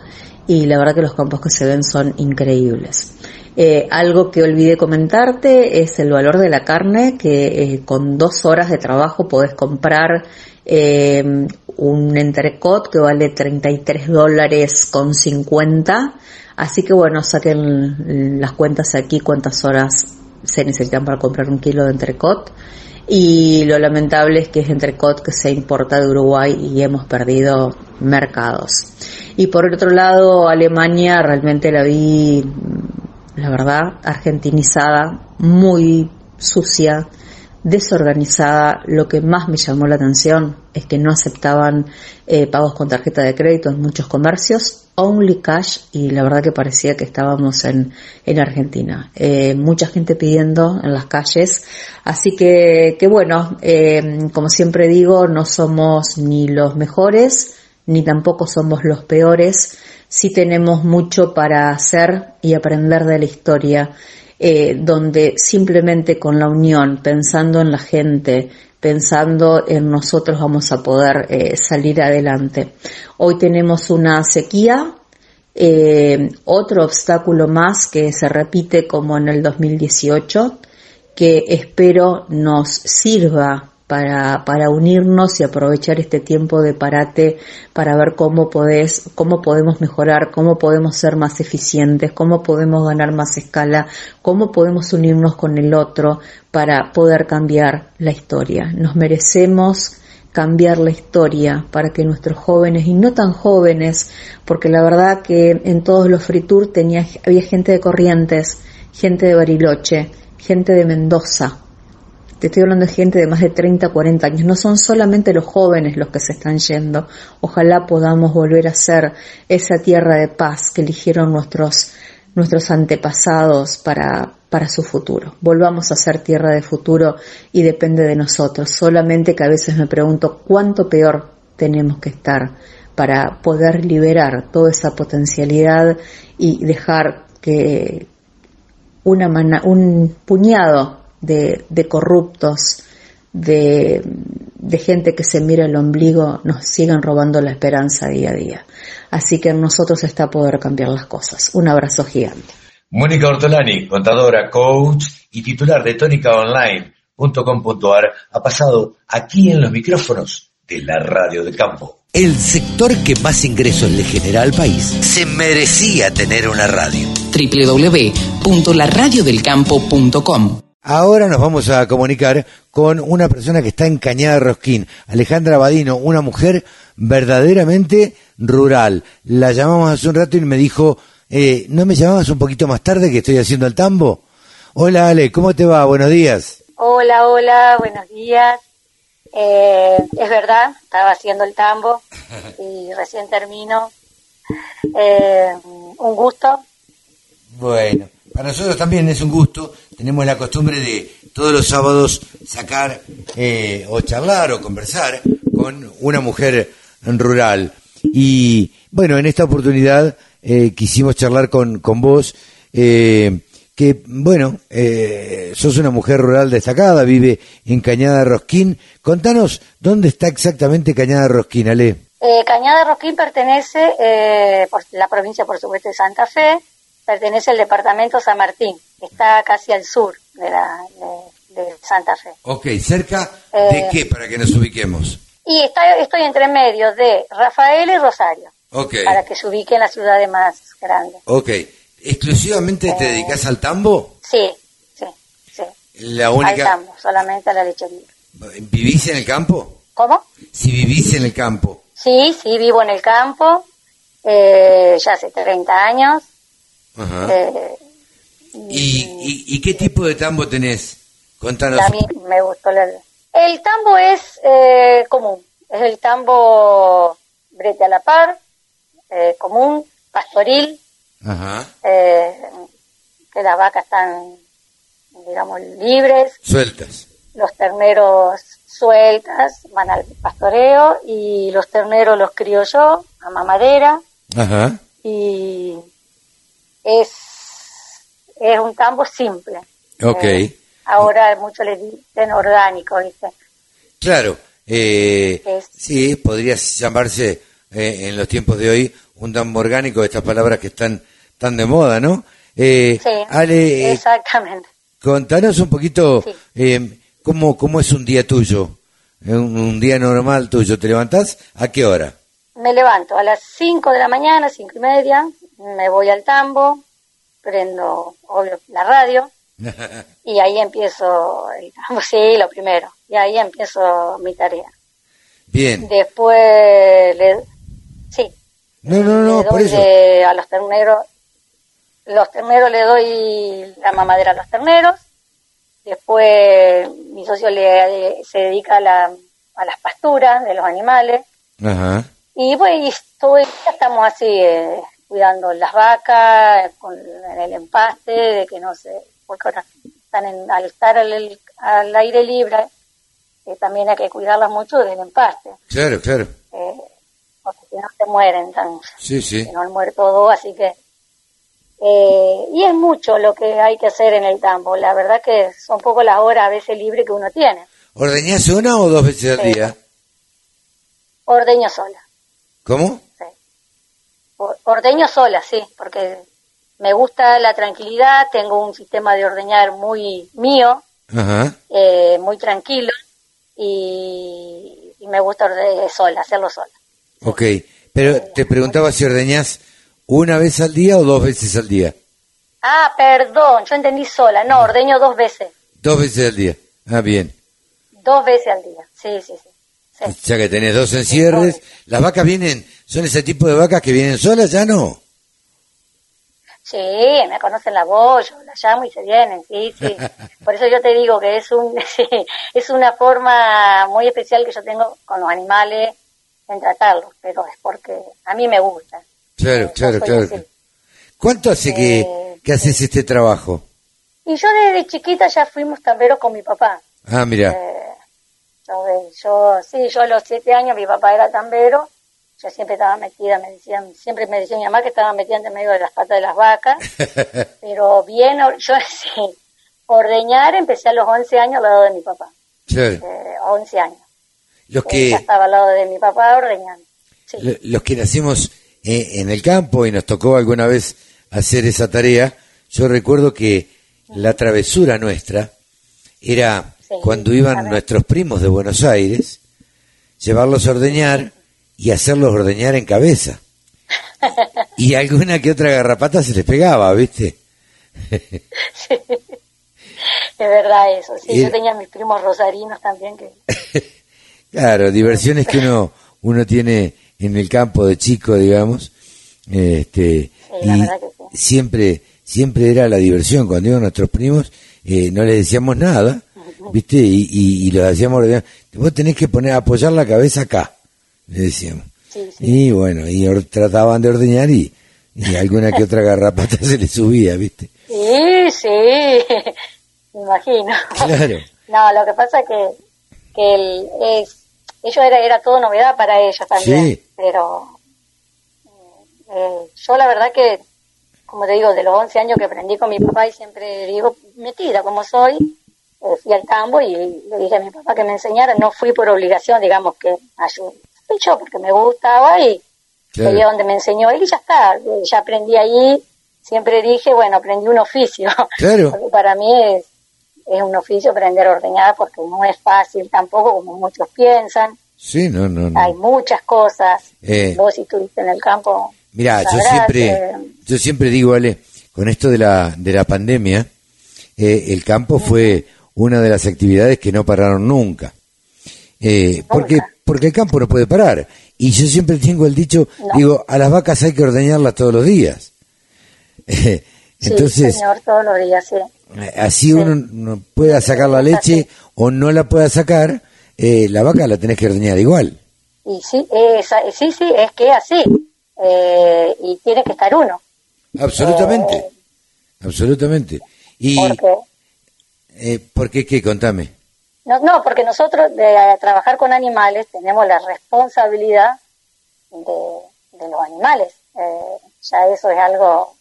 y la verdad que los campos que se ven son increíbles. Eh, algo que olvidé comentarte es el valor de la carne, que eh, con dos horas de trabajo podés comprar eh, un entrecot que vale 33 dólares con 50. Así que bueno, saquen las cuentas aquí cuántas horas se necesitan para comprar un kilo de entrecot. Y lo lamentable es que es entrecot que se importa de Uruguay y hemos perdido mercados. Y por otro lado, Alemania realmente la vi, la verdad, argentinizada, muy sucia, desorganizada. Lo que más me llamó la atención es que no aceptaban eh, pagos con tarjeta de crédito en muchos comercios, only cash, y la verdad que parecía que estábamos en, en Argentina. Eh, mucha gente pidiendo en las calles. Así que, que bueno, eh, como siempre digo, no somos ni los mejores, ni tampoco somos los peores. Sí tenemos mucho para hacer y aprender de la historia eh, donde simplemente con la unión, pensando en la gente, pensando en nosotros vamos a poder eh, salir adelante. Hoy tenemos una sequía, eh, otro obstáculo más que se repite como en el 2018, que espero nos sirva para, para unirnos y aprovechar este tiempo de parate para ver cómo podés, cómo podemos mejorar, cómo podemos ser más eficientes, cómo podemos ganar más escala, cómo podemos unirnos con el otro para poder cambiar la historia. Nos merecemos cambiar la historia para que nuestros jóvenes y no tan jóvenes, porque la verdad que en todos los free tour tenía, había gente de Corrientes, gente de Bariloche, gente de Mendoza, te estoy hablando de gente de más de 30, 40 años. No son solamente los jóvenes los que se están yendo. Ojalá podamos volver a ser esa tierra de paz que eligieron nuestros, nuestros antepasados para, para su futuro. Volvamos a ser tierra de futuro y depende de nosotros. Solamente que a veces me pregunto cuánto peor tenemos que estar para poder liberar toda esa potencialidad y dejar que una mana, un puñado de, de corruptos, de, de, gente que se mira el ombligo, nos sigan robando la esperanza día a día. Así que en nosotros está poder cambiar las cosas. Un abrazo gigante. Mónica Ortolani, contadora, coach y titular de tónicaonline.com.ar, ha pasado aquí en los micrófonos de la radio de campo. El sector que más ingresos le genera al país se merecía tener una radio. www.laradiodelcampo.com Ahora nos vamos a comunicar con una persona que está en Cañada de Rosquín, Alejandra Badino, una mujer verdaderamente rural. La llamamos hace un rato y me dijo, eh, ¿no me llamabas un poquito más tarde que estoy haciendo el tambo? Hola Ale, ¿cómo te va? Buenos días. Hola, hola, buenos días. Eh, es verdad, estaba haciendo el tambo y recién termino. Eh, un gusto. Bueno, para nosotros también es un gusto. Tenemos la costumbre de todos los sábados sacar eh, o charlar o conversar con una mujer rural. Y bueno, en esta oportunidad eh, quisimos charlar con, con vos, eh, que bueno, eh, sos una mujer rural destacada, vive en Cañada Rosquín. Contanos, ¿dónde está exactamente Cañada Rosquín, Ale? Eh, Cañada Rosquín pertenece, eh, por la provincia por supuesto de Santa Fe, pertenece al departamento San Martín, que está casi al sur de, la, de, de Santa Fe. Ok, ¿cerca de Eh, qué para que nos ubiquemos? Y está, estoy entre medio de Rafael y Rosario, Ok, para que se ubique en las ciudades más grandes. ok. ¿Exclusivamente te dedicas al tambo? Sí, sí, sí. La Al única... campo, solamente a la lechería. ¿Vivís en el campo? ¿Cómo? Si vivís en el campo. Sí, sí, vivo en el campo, eh, ya hace 30 años. Ajá. Eh, ¿Y, y, y qué tipo de tambo tenés? Contanos. a mí me gustó el, el tambo es eh, común, es el tambo brete a la par, eh, común, pastoril, Ajá. eh, que las vacas están, digamos, libres, Sueltas. los terneros sueltas van al pastoreo y los terneros los crío yo a mamadera Ajá. y es, es un tambo simple. Ok. Eh, ahora muchos le dicen orgánico, ¿viste? Claro. Eh, Es- sí, podría llamarse eh, en los tiempos de hoy un tambo orgánico, estas palabras que están tan de moda, ¿no? Eh, Sí, Ale, exactamente. contanos un poquito eh, cómo, cómo es un día tuyo, un, un día normal tuyo. ¿Te levantás? ¿A qué hora? Me levanto a las 5 de la mañana, cinco y media, me voy al tambo, prendo, obvio, la radio, [LAUGHS] y ahí empiezo, el tambo, sí, lo primero, y ahí empiezo mi tarea. Bien. Después, le, sí, No, no, no, le por eso. a los terneros, los terneros le doy la mamadera a los terneros, después mi socio le, se dedica a, la, a las pasturas de los animales, Ajá. y pues todo el día estamos así, eh, cuidando las vacas, con, en el empaste, de que no se, porque ahora están en, al estar al, al aire libre, eh, también hay que cuidarlas mucho del empaste, Claro, claro. eh, porque si no se mueren, tan, Sí, sí. si no han muerto todo, así que eh, y es mucho lo que hay que hacer en el campo, la verdad que son poco las horas a veces libres que uno tiene, ¿Ordeñás una o dos veces al día? ordeño sola. ¿Cómo? Or- Ordeño sola, sí, porque me gusta la tranquilidad, tengo un sistema de ordeñar muy mío, Ajá. eh, muy tranquilo, y, y me gusta ordeñar sola, hacerlo sola. Ok. Pero te preguntaba si ordeñás una vez al día o dos veces al día. Ah, perdón, yo entendí sola, no, ordeño dos veces, Dos veces al día. Ah, bien. dos veces al día, sí, sí, sí. Ya que tenés dos encierres. ¿Las vacas vienen, son ese tipo de vacas que vienen solas? ¿Ya no? Sí, me conocen la voz, yo la llamo y se vienen, sí, sí. [LAUGHS] Por eso yo te digo que es un [LAUGHS] sí, es una forma muy especial que yo tengo con los animales en tratarlos, pero es porque a mí me gusta. Claro, claro, soy claro. así. ¿Cuánto hace que, Eh, que haces este trabajo? Y yo desde chiquita ya fuimos tamberos con mi papá. Ah, mira. Eh, yo, sí, yo a los siete años mi papá era tambero, yo siempre estaba metida, me decían, siempre me decía mi mamá que estaba metida entre medio de las patas de las vacas, [LAUGHS] pero bien, yo [LAUGHS] sí, ordeñar empecé a los 11 años al lado de mi papá, eh, 11 años. Los Eh, ya que, estaba al lado de mi papá ordeñando. lo- los que nacimos eh, en el campo y nos tocó alguna vez hacer esa tarea, yo recuerdo que la travesura nuestra era Sí, cuando iban nuestros primos de Buenos Aires, llevarlos a ordeñar y hacerlos ordeñar en cabeza. Y alguna que otra garrapata se les pegaba, ¿viste? [LAUGHS] Es verdad eso, sí, Y- yo tenía mis primos rosarinos también que... [LAUGHS] Claro, diversiones que uno, uno tiene en el campo de chico, digamos. Este, la y siempre, siempre era la diversión. Cuando iban nuestros primos, eh, no les decíamos nada, ¿viste? Y, y, y los hacíamos ordenar. Vos tenés que poner, apoyar la cabeza acá, le decíamos. Y bueno, y trataban de ordeñar y, y alguna que otra garrapata [LAUGHS] se les subía, ¿viste? Sí, sí, [LAUGHS] me imagino. Claro. No, lo que pasa que, que el, es, ellos era, era todo novedad para ellos también, Sí. pero eh, yo la verdad que, como te digo, de los 11 años que aprendí con mi papá y siempre digo, metida como soy, eh, fui al tambo y le dije a mi papá que me enseñara, no fui por obligación, digamos que ayudé, fui yo porque me gustaba y Claro. veía donde me enseñó él y ya está, eh, ya aprendí ahí, siempre dije, bueno, aprendí un oficio. [LAUGHS] Claro. Porque para mí es, es un oficio aprender a ordeñar porque no es fácil tampoco como muchos piensan. Sí, no, no, no. Hay muchas cosas. Eh. Vos si estuviste en el campo. Mira, yo siempre, yo siempre digo, Ale, con esto de la, de la pandemia, eh, el campo fue una de las actividades que no pararon nunca. Eh, porque, porque el campo no puede parar. Y yo siempre tengo el dicho, digo, a las vacas hay que ordeñarlas todos los días. [LAUGHS] sí, Entonces, señor, todos los días, sí. eh, así uno no pueda sacar la leche o no la pueda sacar, eh, la vaca la tenés que ordeñar igual. Y sí, sí, sí, es que así. Eh, y tiene que estar uno. Absolutamente. Absolutamente. Y, Porque, eh, ¿por qué qué? Contame. No, no, porque nosotros de trabajar con animales tenemos la responsabilidad de, de los animales. Eh, ya eso es algo,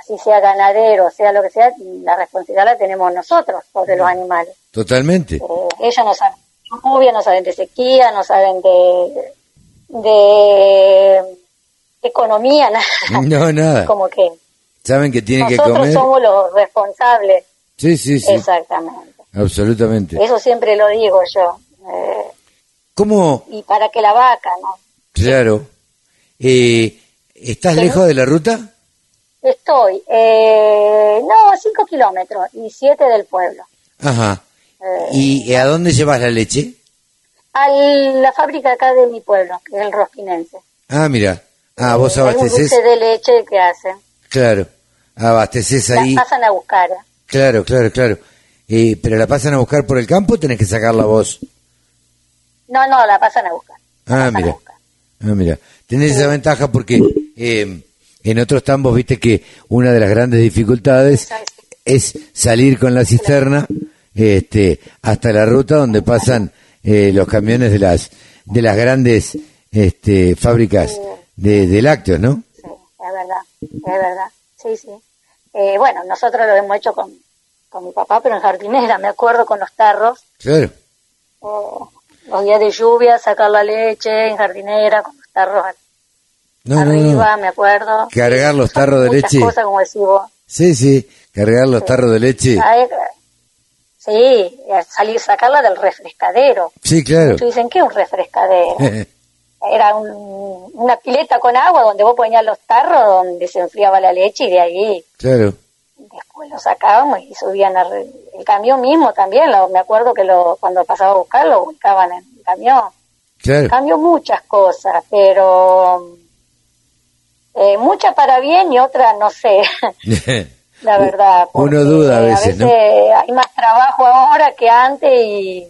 así sea ganadero, sea lo que sea, la responsabilidad la tenemos nosotros sobre los animales. Totalmente. Eh, ellos no saben de lluvia, no saben de sequía, no saben de, de economía, [LAUGHS] nada. No, nada. Como que Saben que tienen que nosotros comer. somos los responsables. Sí, sí, sí. Exactamente. Absolutamente. Eso siempre lo digo yo. Eh, ¿Cómo? y para que la vaca, ¿no? Claro. Eh, ¿Estás lejos de la ruta? Estoy, eh, no, a cinco kilómetros y siete del pueblo. Ajá. Eh, ¿Y a dónde llevas la leche? a la fábrica acá de mi pueblo, que es el Rosquinense. Ah, mira. Ah, vos Hay un dulce de leche que hacen. Claro. Abastecés ahí. La pasan a buscar. ¿eh? Claro, claro, claro. Eh, ¿Pero la pasan a buscar por el campo o tenés que sacarla vos? No, no, la pasan a buscar. Ah, mira. Ah, mira. Tenés esa ventaja porque eh, en otros tambos viste que una de las grandes dificultades es salir con la cisterna este, hasta la ruta donde pasan eh, los camiones de las de las grandes este, fábricas de, de lácteos, ¿no? Es verdad, es verdad. Sí, sí. Eh, bueno, nosotros lo hemos hecho con, con mi papá, pero en jardinera, me acuerdo con los tarros. Claro. o los días de lluvia, sacar la leche en jardinera, con los tarros No, arriba, no. me acuerdo. Cargar los tarros de Muchas leche. cosas, como decís vos. Sí, sí. Cargar los tarros de leche. Ay, Sí, eh, salir, sacarla del refrescadero. Sí, claro. Dicen, ¿qué es un refrescadero? [LAUGHS] Era un- una pileta con agua donde vos ponías los tarros, donde se enfriaba la leche y de ahí claro. Después lo sacábamos y subían a re- el camión mismo también. Lo, me acuerdo que lo, cuando pasaba a buscar lo buscaban en el camión. Claro. Cambió muchas cosas, pero eh, muchas para bien y otras no sé, [LAUGHS] la [LAUGHS] verdad. Uno duda a veces, ¿no? hay más trabajo ahora que antes y,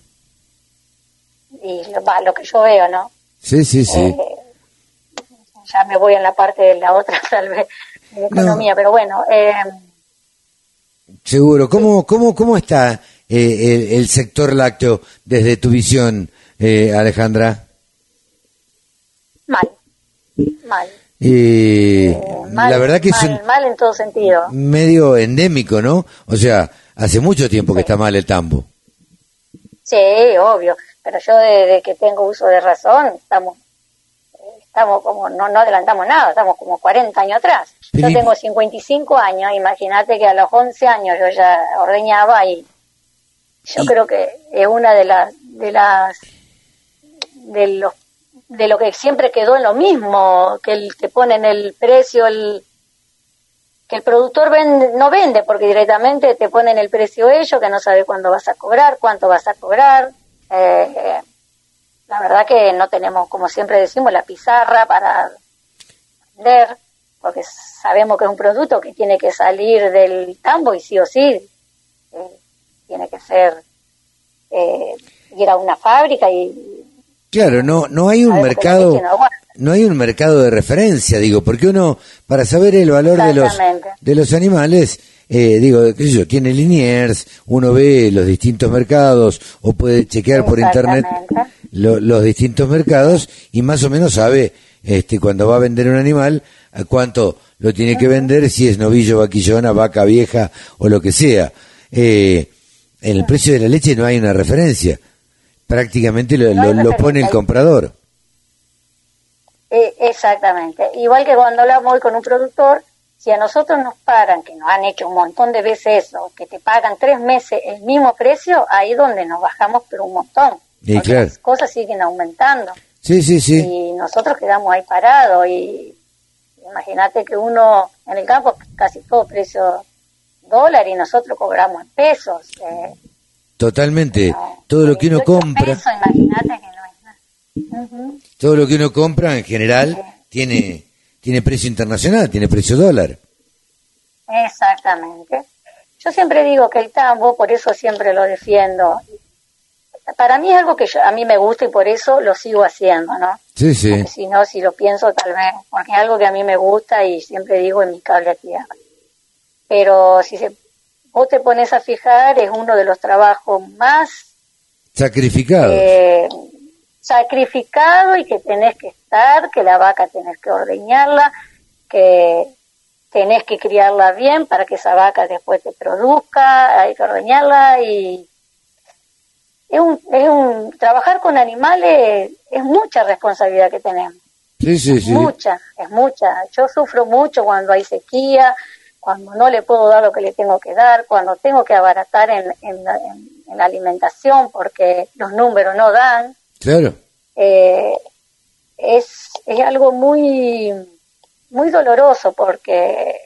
y lo que yo veo, ¿no? Sí, sí, sí. Eh, ya me voy en la parte de la otra, [LAUGHS] tal vez, de economía, pero bueno, eh, Seguro. ¿Cómo, cómo, cómo está eh, el, el sector lácteo desde tu visión, eh, Alejandra? mal, mal. Eh, mal la verdad que es un mal en todo sentido. medio endémico, ¿no? O sea, hace mucho tiempo que está mal el tambo. Sí, obvio, pero yo desde que tengo uso de razón, estamos estamos como, no, no adelantamos nada, estamos como 40 años atrás. Yo tengo 55 años, imagínate que a los 11 años yo ya ordeñaba y yo creo que es una de las, de las, de los, de lo que siempre quedó en lo mismo, que el que ponen el precio, el, que el productor vende, no vende porque directamente te ponen el precio ellos, que no sabe cuándo vas a cobrar, cuánto vas a cobrar. Eh, eh, la verdad que no tenemos, como siempre decimos, la pizarra para vender, porque sabemos que es un producto que tiene que salir del tambo y sí o sí eh, tiene que ser eh, ir a una fábrica y Claro, no, no hay un mercado, no hay un mercado de referencia, digo, porque uno, para saber el valor de los, de los animales, eh, digo, qué sé yo, tiene Liniers, uno ve los distintos mercados o puede chequear por internet lo- los distintos mercados y más o menos sabe, este, cuando va a vender un animal, a cuánto lo tiene que vender, si es novillo, vaquillona, vaca vieja o lo que sea. Eh, en el precio de la leche no hay una referencia. Prácticamente lo, lo- lo pone el comprador. Eh, exactamente. Igual que cuando hablamos hoy con un productor, si a nosotros nos pagan, que nos han hecho un montón de veces eso, que te pagan tres meses el mismo precio, ahí es donde nos bajamos pero un montón. Y claro. las cosas siguen aumentando. Sí, sí, sí. Y nosotros quedamos ahí parados y imagínate que uno en el campo casi todo precio dólar y nosotros cobramos en pesos. Eh, Totalmente. Todo lo que uno compra, imagínate que no es nada. Ujú. todo lo que uno compra en general tiene tiene precio internacional, tiene precio dólar. Exactamente. Yo siempre digo que el tambo, por eso siempre lo defiendo. Para mí es algo que yo- a mí me gusta y por eso lo sigo haciendo, ¿no? Sí, sí. Porque si no, si lo pienso tal vez, porque es algo que a mí me gusta y siempre digo en mi cable a tierra. Pero si se, vos te pones a fijar, es uno de los trabajos más Sacrificado. eh, sacrificado y que tenés que estar, que la vaca tenés que ordeñarla, que tenés que criarla bien para que esa vaca después te produzca, hay que ordeñarla y es un, es un trabajar con animales es mucha responsabilidad que tenemos. Sí, sí, sí. Mucha, es mucha. Yo sufro mucho cuando hay sequía, cuando no le puedo dar lo que le tengo que dar, cuando tengo que abaratar en, en la, en- en la alimentación porque los números no dan. Claro. Eh, es, es algo muy, muy doloroso porque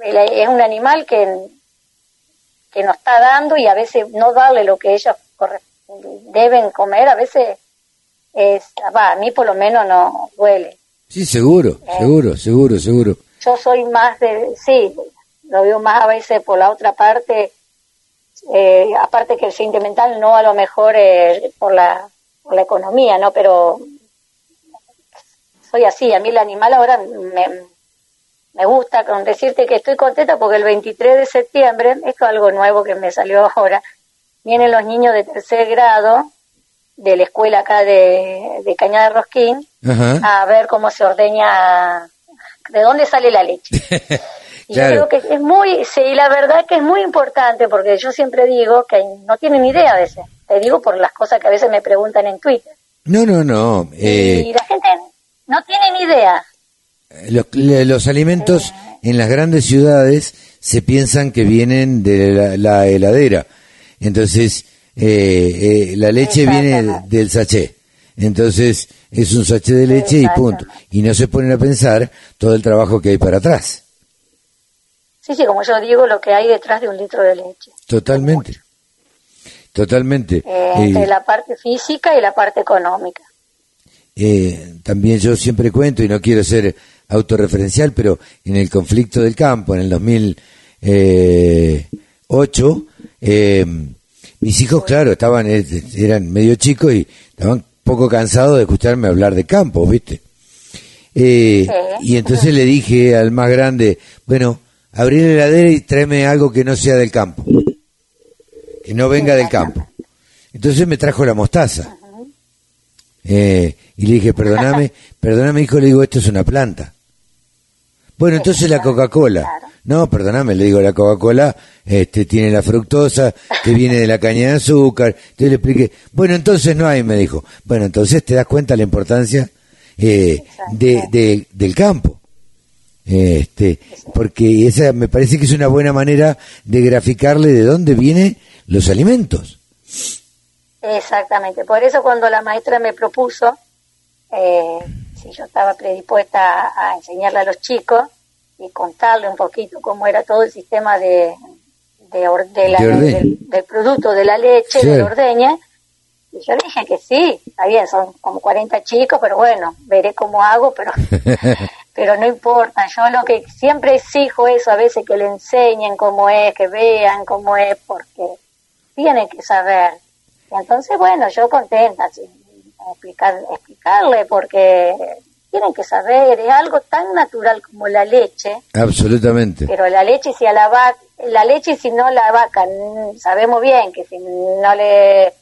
es un animal que, que nos está dando y a veces no darle lo que ellos deben comer, a veces es, va, a mí por lo menos no duele. Sí, seguro, seguro, seguro, seguro. Yo soy más de, sí, lo veo más a veces por la otra parte, eh, aparte que el sentimental no a lo mejor eh, por la por la economía, ¿no? Pero soy así, a mí el animal ahora me, me gusta con decirte que estoy contenta porque el 23 de septiembre, esto es algo nuevo que me salió ahora, vienen los niños de tercer grado de la escuela acá de, de Cañada de Rosquín Ajá. a ver cómo se ordeña, de dónde sale la leche. [LAUGHS] Y Claro. yo creo que es muy, sí, la verdad que es muy importante porque yo siempre digo que no tienen idea a veces. Te digo por las cosas que a veces me preguntan en Twitter. No, no, no. Y Eh, la gente no tiene ni idea. los, le- los alimentos en las grandes ciudades se piensan que vienen de la, la heladera. Entonces, eh, eh, la leche viene del sachet. Entonces, es un sachet de leche y punto. Y no se ponen a pensar todo el trabajo que hay para atrás. Sí, sí, como yo digo, lo que hay detrás de un litro de leche. Totalmente. Totalmente. Eh, Eh, entre la parte física y la parte económica. Eh, también yo siempre cuento, y no quiero ser autorreferencial, pero en el conflicto del campo, en el 2008, eh, mis hijos, claro, estaban, eh, eran medio chicos y estaban poco cansados de escucharme hablar de campo, ¿viste? Eh, y entonces le dije al más grande, bueno, abrí la heladera y tráeme algo que no sea del campo, que no venga del campo. Entonces me trajo la mostaza. Eh, y le dije, perdóname, perdóname hijo, le digo, esto es una planta. Bueno, entonces la Coca-Cola. No, perdóname, le digo, la Coca-Cola este, tiene la fructosa que viene de la caña de azúcar. Entonces le expliqué, bueno, entonces no hay, me dijo. Bueno, entonces te das cuenta la importancia eh, de, de- del campo. Este, porque esa me parece que es una buena manera de graficarle de dónde vienen los alimentos. Exactamente. Por eso cuando la maestra me propuso eh, si yo estaba predispuesta a, a enseñarle a los chicos y contarle un poquito cómo era todo el sistema de, de, or- de la- De del, del producto de la leche, Sí. de la ordeña. Y yo dije que sí, está bien, son como 40 chicos, pero bueno, veré cómo hago, pero [LAUGHS] pero no importa, yo lo que siempre exijo eso, a veces que le enseñen cómo es, que vean cómo es, porque tienen que saber. Y entonces, bueno, yo contenta, sí, explicar, explicarle, porque tienen que saber, es algo tan natural como la leche, Absolutamente. pero la leche si a la vaca, la leche si no la vaca, sabemos bien que si no le,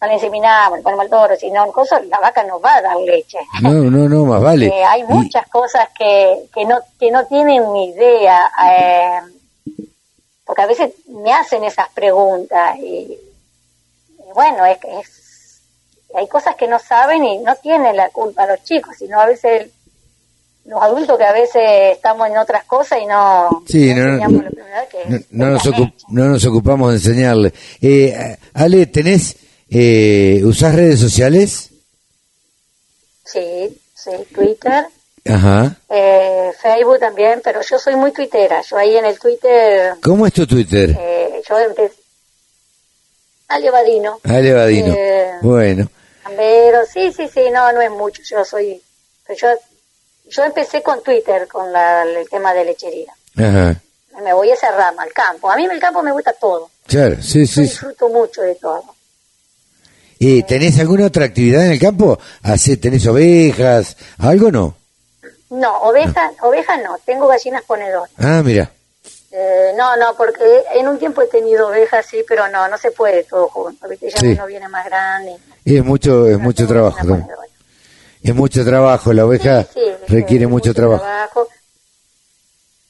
no le inseminamos, le ponemos al toro, si no, la vaca no va a dar leche. No, no, no, más vale. [LAUGHS] Eh, hay muchas cosas que, que no que no tienen ni idea, eh, porque a veces me hacen esas preguntas y, y bueno, es que es, hay cosas que no saben y no tienen la culpa los chicos, sino a veces los adultos que a veces estamos en otras cosas y no, Sí, no, no, que no, no nos no nos ocupamos de enseñarle. Eh, Ale, ¿tenés, eh, usás redes sociales? sí, sí, Twitter, Ajá. eh, Facebook también, pero yo soy muy tuitera, yo ahí en el Twitter, ¿Cómo es tu Twitter? eh, yo empecé, Ale Badino, Ale Badino. Eh, Bueno, Pero sí, sí, sí, no, no es mucho. Yo soy, yo, yo empecé con Twitter, con la- el tema de lechería. ajá. Me voy a esa rama, al campo. A mí en el campo me gusta todo. Claro, sí, Yo sí. disfruto mucho de todo. Eh, ¿Tenés alguna otra actividad en el campo? ¿Tenés ovejas? ¿Algo no? No, ovejas, ovejas no. Tengo gallinas ponedoras. Ah, mira. Eh, no, no, porque en un tiempo he tenido ovejas, sí, pero no, no se puede todo junto. ¿viste? Ya Sí. uno viene más grande. Es mucho, es mucho trabajo. claro. Es mucho trabajo. La oveja Sí, requiere mucho trabajo. trabajo.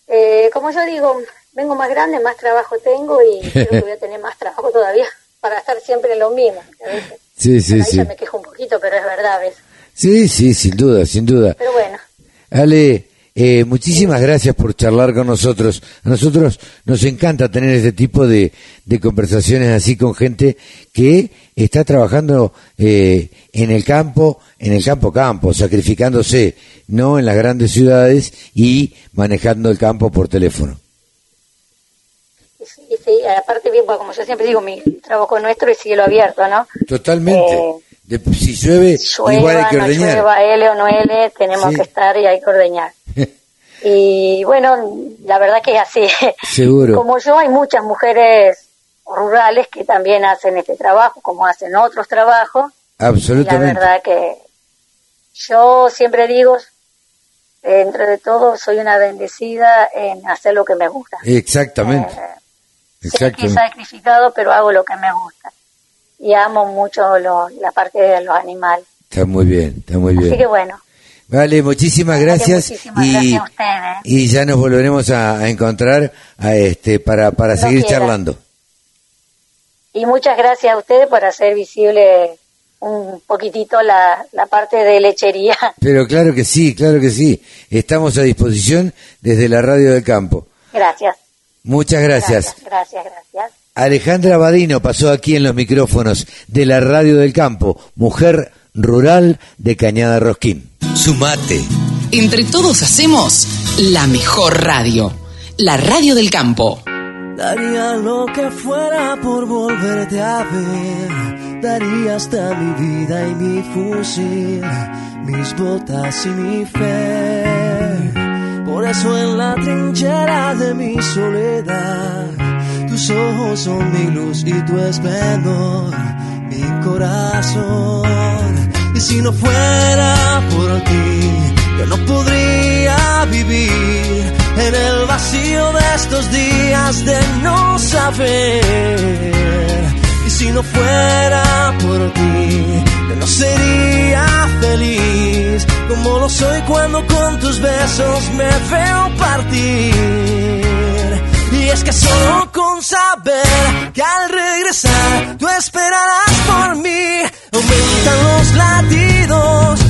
Eh, como yo digo, vengo más grande, más trabajo tengo y [LAUGHS] creo que voy a tener más trabajo todavía [LAUGHS] para estar siempre en lo mismo. Veces, Sí, sí, sí. me quejo un poquito, pero es verdad, ¿ves? Sí, sí, sin duda, sin duda. Pero bueno, Ale, eh, muchísimas gracias por charlar con nosotros. A nosotros nos encanta tener este tipo de, de conversaciones así con gente que está trabajando eh, en el campo, en el campo campo, sacrificándose, no en las grandes ciudades y manejando el campo por teléfono. y sí, aparte bien, como yo siempre digo, mi trabajo nuestro es cielo abierto, ¿no? Totalmente. Eh, De- si llueve, llueva, igual hay que no ordeñar. llueva, L o no L, tenemos Sí. que estar y hay que ordeñar. [LAUGHS] y bueno, la verdad que es así. Seguro. Como yo, hay muchas mujeres rurales que también hacen este trabajo, como hacen otros trabajos. Y la Absolutamente. verdad que yo siempre digo, dentro de todo, soy una bendecida en hacer lo que me gusta. Exactamente. Sé que he Exactamente. sacrificado, pero hago lo que me gusta. Y amo mucho lo- la parte de los animales. Está muy bien, está muy Así que bien. bueno, Vale, muchísimas gracias muchísimas y, gracias a y ya nos volveremos a, a encontrar a este para, para seguir quiera. charlando. Y muchas gracias a ustedes por hacer visible un poquitito la, la parte de lechería. [LAUGHS] Pero claro que sí, claro que sí. Estamos a disposición desde la Radio del Campo. Gracias. Muchas gracias. Gracias, gracias. Alejandra Badino pasó aquí en los micrófonos de la Radio del Campo, mujer rural de Cañada Rosquín. Sumate. Entre todos hacemos la mejor radio, la radio del campo. Daría lo que fuera por volverte a ver. Daría hasta mi vida y mi fusil, mis botas y mi fe. Por eso en la trinchera de mi soledad, tus ojos son mi luz y tu esplendor, mi corazón. Y si no fuera por ti, yo no podría vivir en el vacío de estos días de no saber. Y si no fuera por ti, yo no sería feliz como lo soy cuando con tus besos me veo partir. Y es que solo con saber que al regresar tú esperarás por mí, aumentan los latidos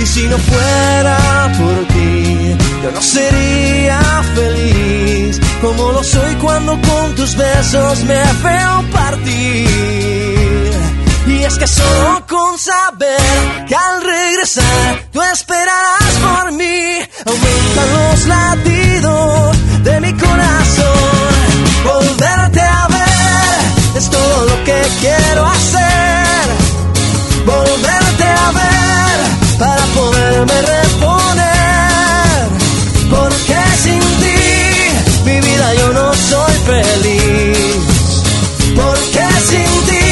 Y si no fuera por ti, yo no sería feliz como lo soy cuando con tus besos me veo partir. Y es que solo con saber que al regresar tú esperarás por mí, aumentan los latidos de mi corazón. Volverte a ver es todo lo que quiero hacer. Poderme reponer. Porque sin ti mi vida yo no soy feliz. Porque sin ti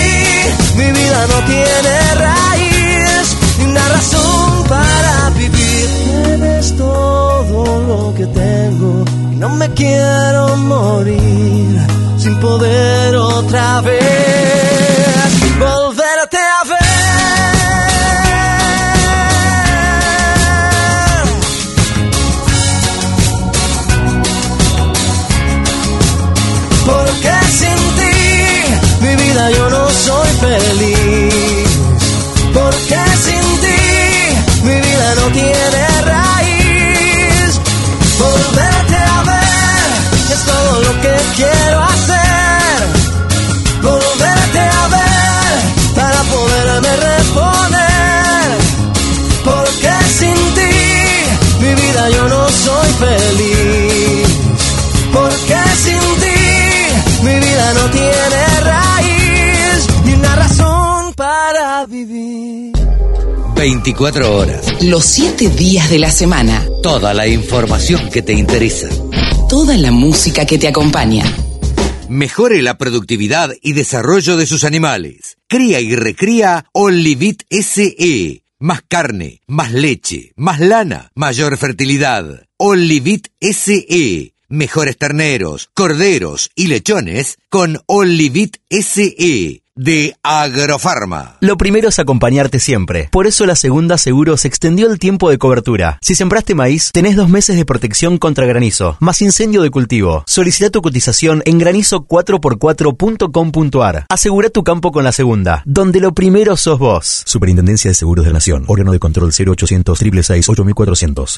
mi vida no tiene raíz ni una razón para vivir. Eres todo lo que tengo y no me quiero morir sin poder otra vez 24 horas. Los 7 días de la semana. Toda la información que te interesa. Toda la música que te acompaña. Mejore la productividad y desarrollo de sus animales. Cría y recría Olivit SE. Más carne, más leche, más lana, mayor fertilidad. Olivit SE. Mejores terneros, corderos y lechones con Olivit SE de Agrofarma. Lo primero es acompañarte siempre. Por eso la segunda seguro se extendió el tiempo de cobertura. Si sembraste maíz, tenés dos meses de protección contra granizo, más incendio de cultivo. Solicita tu cotización en granizo4x4.com.ar. Asegura tu campo con la segunda, donde lo primero sos vos. Superintendencia de Seguros de la Nación. Órgano de control 0800 666 8400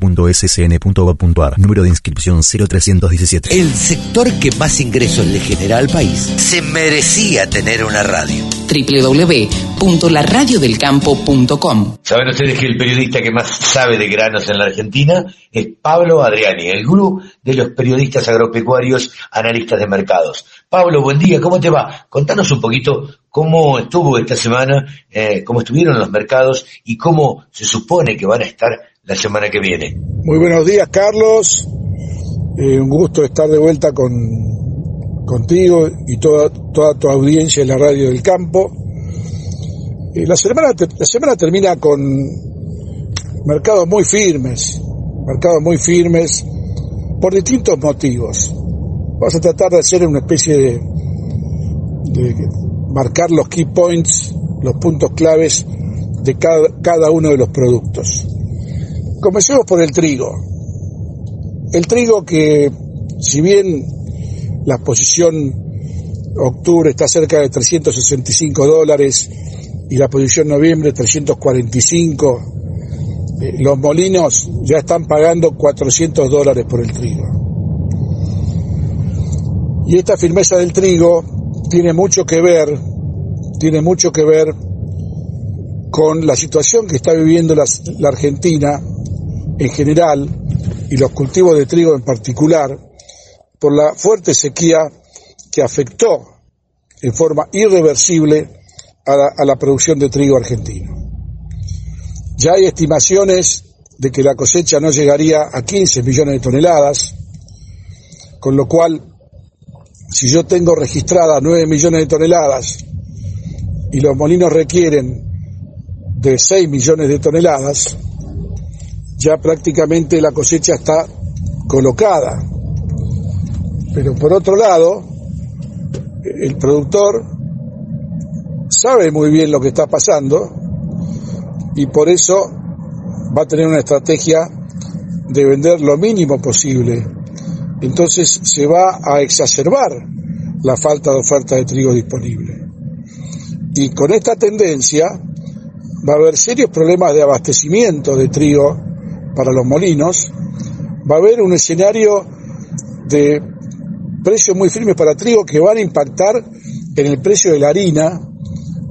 www.scn.gov.ar. Número de inscripción 0317. El sector que más ingresos le genera al país se merecía tener una radio. www.laradiodelcampo.com Saben ustedes que el periodista que más sabe de granos en la Argentina es Pablo Adriani, el gurú de los periodistas agropecuarios, analistas de mercados. Pablo, buen día, ¿cómo te va? Contanos un poquito cómo estuvo esta semana, eh, cómo estuvieron los mercados y cómo se supone que van a estar la semana que viene. Muy buenos días, Carlos. Eh, un gusto estar de vuelta con, contigo y toda, toda tu audiencia en la radio del campo. Eh, la, semana, la semana termina con mercados muy firmes, mercados muy firmes por distintos motivos. Vamos a tratar de hacer una especie de, de marcar los key points, los puntos claves de cada, cada uno de los productos. Comencemos por el trigo. El trigo que, si bien la posición octubre está cerca de 365 dólares y la posición noviembre 345, eh, los molinos ya están pagando 400 dólares por el trigo. Y esta firmeza del trigo tiene mucho que ver, tiene mucho que ver con la situación que está viviendo la Argentina en general y los cultivos de trigo en particular por la fuerte sequía que afectó en forma irreversible a la, a la producción de trigo argentino. Ya hay estimaciones de que la cosecha no llegaría a 15 millones de toneladas, con lo cual, si yo tengo registradas 9 millones de toneladas y los molinos requieren de 6 millones de toneladas, ya prácticamente la cosecha está colocada. Pero por otro lado, el productor sabe muy bien lo que está pasando y por eso va a tener una estrategia de vender lo mínimo posible. Entonces se va a exacerbar la falta de oferta de trigo disponible. Y con esta tendencia va a haber serios problemas de abastecimiento de trigo para los molinos, va a haber un escenario de precios muy firmes para trigo que van a impactar en el precio de la harina,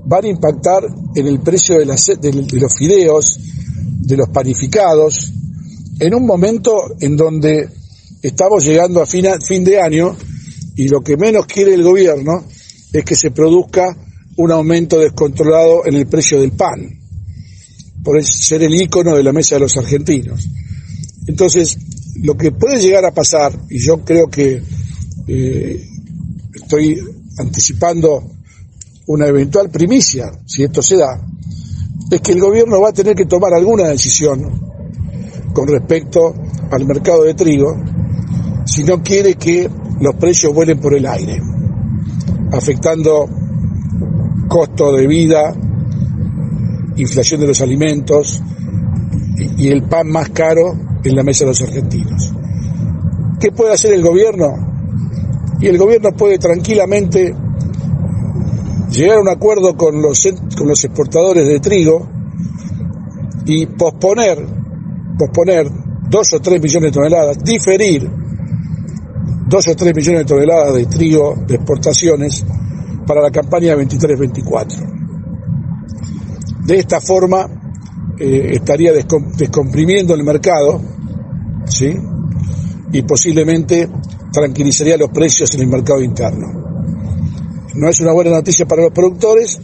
van a impactar en el precio de, las- de- de los fideos, de los panificados, en un momento en donde estamos llegando a fina- fin de año y lo que menos quiere el gobierno es que se produzca un aumento descontrolado en el precio del pan, por ser el ícono de la mesa de los argentinos. Entonces, lo que puede llegar a pasar, y yo creo que eh, estoy anticipando una eventual primicia, si esto se da, es que el gobierno va a tener que tomar alguna decisión con respecto al mercado de trigo si no quiere que los precios vuelen por el aire, afectando costo de vida, inflación de los alimentos y, el pan más caro en la mesa de los argentinos. ¿Qué puede hacer el gobierno? Y el gobierno puede tranquilamente llegar a un acuerdo con los, con los exportadores de trigo y posponer, posponer dos o tres millones de toneladas, diferir dos o tres millones de toneladas de trigo de exportaciones para la campaña 23-24. De esta forma eh, estaría descom- descomprimiendo el mercado, ¿sí? Y posiblemente tranquilizaría los precios en el mercado interno. No es una buena noticia para los productores,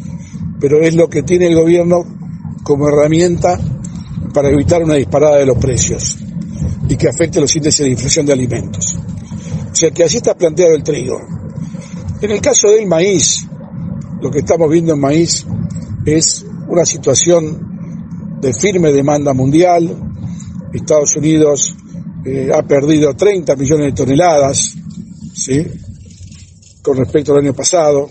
pero es lo que tiene el gobierno como herramienta para evitar una disparada de los precios y que afecte los índices de inflación de alimentos. O sea que así está planteado el trigo. En el caso del maíz, lo que estamos viendo en maíz es una situación de firme demanda mundial. Estados Unidos eh, ha perdido 30 millones de toneladas, ¿sí? Con respecto al año pasado.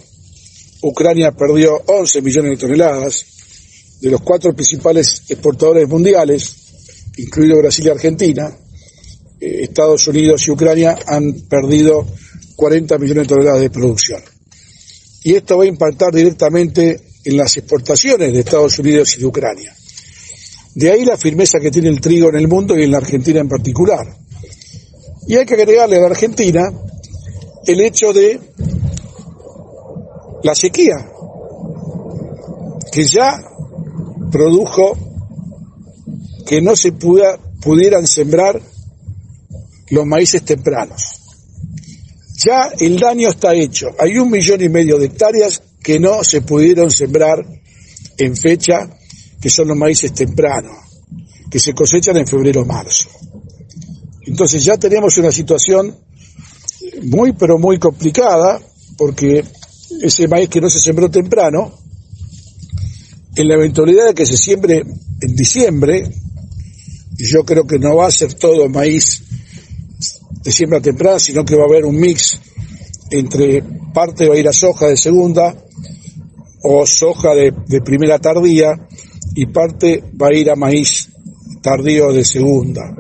Ucrania perdió 11 millones de toneladas. De los cuatro principales exportadores mundiales, incluido Brasil y Argentina, eh, Estados Unidos y Ucrania han perdido 40 millones de toneladas de producción. Y esto va a impactar directamente en las exportaciones de Estados Unidos y de Ucrania. De ahí la firmeza que tiene el trigo en el mundo y en la Argentina en particular. Y hay que agregarle a la Argentina el hecho de la sequía, que ya produjo que no se pudieran sembrar los maíces tempranos. Ya el daño está hecho. Hay un millón y medio de hectáreas que no se pudieron sembrar en fecha, que son los maíces tempranos, que se cosechan en febrero o marzo. Entonces ya tenemos una situación muy pero muy complicada, porque ese maíz que no se sembró temprano, en la eventualidad de que se siembre en diciembre, yo creo que no va a ser todo maíz de siembra temprana, sino que va a haber un mix entre parte va a ir a soja de segunda o soja de primera tardía y parte va a ir a maíz tardío de segunda.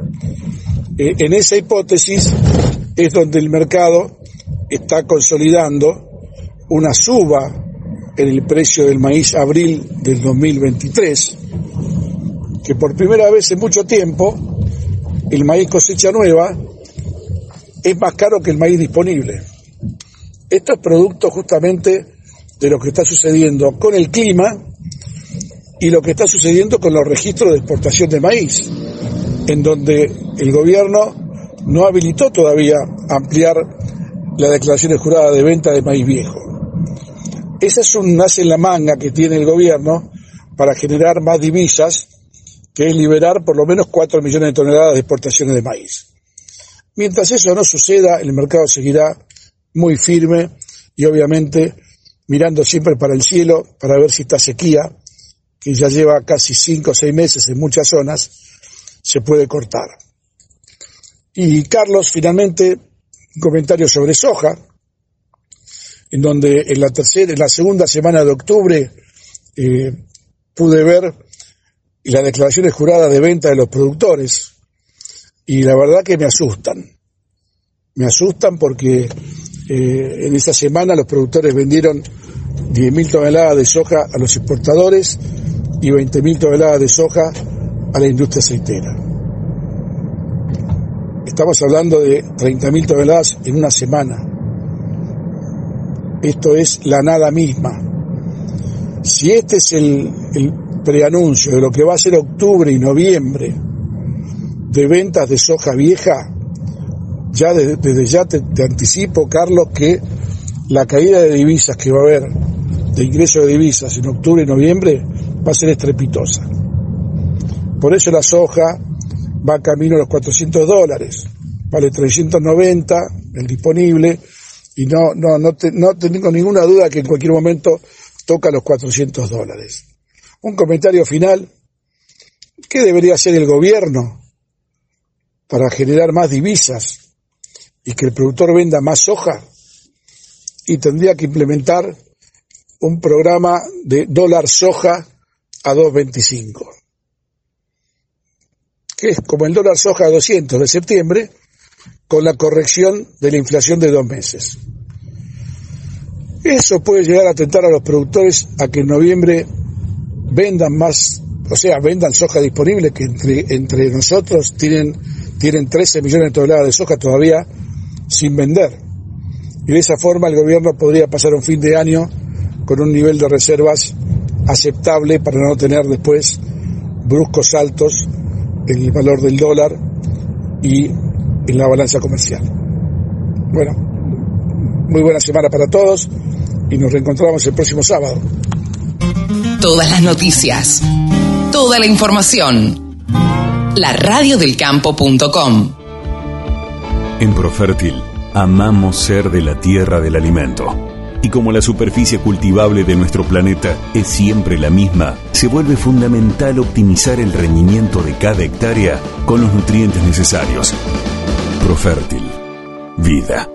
Eh, en esa hipótesis es donde el mercado está consolidando una suba en el precio del maíz abril del 2023, que por primera vez en mucho tiempo el maíz cosecha nueva es más caro que el maíz disponible. Esto es producto justamente de lo que está sucediendo con el clima y lo que está sucediendo con los registros de exportación de maíz, en donde el gobierno no habilitó todavía ampliar la declaración jurada de venta de maíz viejo. Ese es un nace en la manga que tiene el gobierno para generar más divisas, que es liberar por lo menos 4 millones de toneladas de exportaciones de maíz. Mientras eso no suceda, el mercado seguirá muy firme y obviamente mirando siempre para el cielo para ver si esta sequía, que ya lleva casi 5 o 6 meses en muchas zonas, se puede cortar. Y Carlos, finalmente, un comentario sobre soja, en donde en la tercera, en la segunda semana de octubre eh, pude ver las declaraciones juradas de venta de los productores y la verdad que me asustan. Me asustan porque eh, en esa semana los productores vendieron 10.000 toneladas de soja a los exportadores y 20.000 toneladas de soja a la industria aceitera. Estamos hablando de 30.000 toneladas en una semana. Esto es la nada misma. Si este es el, preanuncio de lo que va a ser octubre y noviembre de ventas de soja vieja, ya desde, desde ya te, te anticipo, Carlos, que la caída de divisas que va a haber, de ingreso de divisas en octubre y noviembre, va a ser estrepitosa. Por eso la soja va camino a los 400 dólares, vale 390 el disponible, y no, no, no, te- no tengo ninguna duda que en cualquier momento toca los 400 dólares. Un comentario final. ¿Qué debería hacer el gobierno para generar más divisas y que el productor venda más soja? Y tendría que implementar un programa de dólar soja a 2.25, que es como el dólar soja a 200 de septiembre, con la corrección de la inflación de dos meses. Eso puede llegar a atentar a los productores a que en noviembre vendan más, o sea, vendan soja disponible, que entre, entre nosotros tienen, tienen 13 millones de toneladas de soja todavía sin vender. Y de esa forma el gobierno podría pasar un fin de año con un nivel de reservas aceptable para no tener después bruscos saltos en el valor del dólar y en la balanza comercial. Bueno, muy buena semana para todos y nos reencontramos el próximo sábado. Todas las noticias, Toda la información. La radiodelcampo.com. En Profértil, amamos ser de la tierra del alimento. Y como la superficie cultivable de nuestro planeta es siempre la misma, se vuelve fundamental optimizar el rendimiento de cada hectárea con los nutrientes necesarios. Profértil. Vida.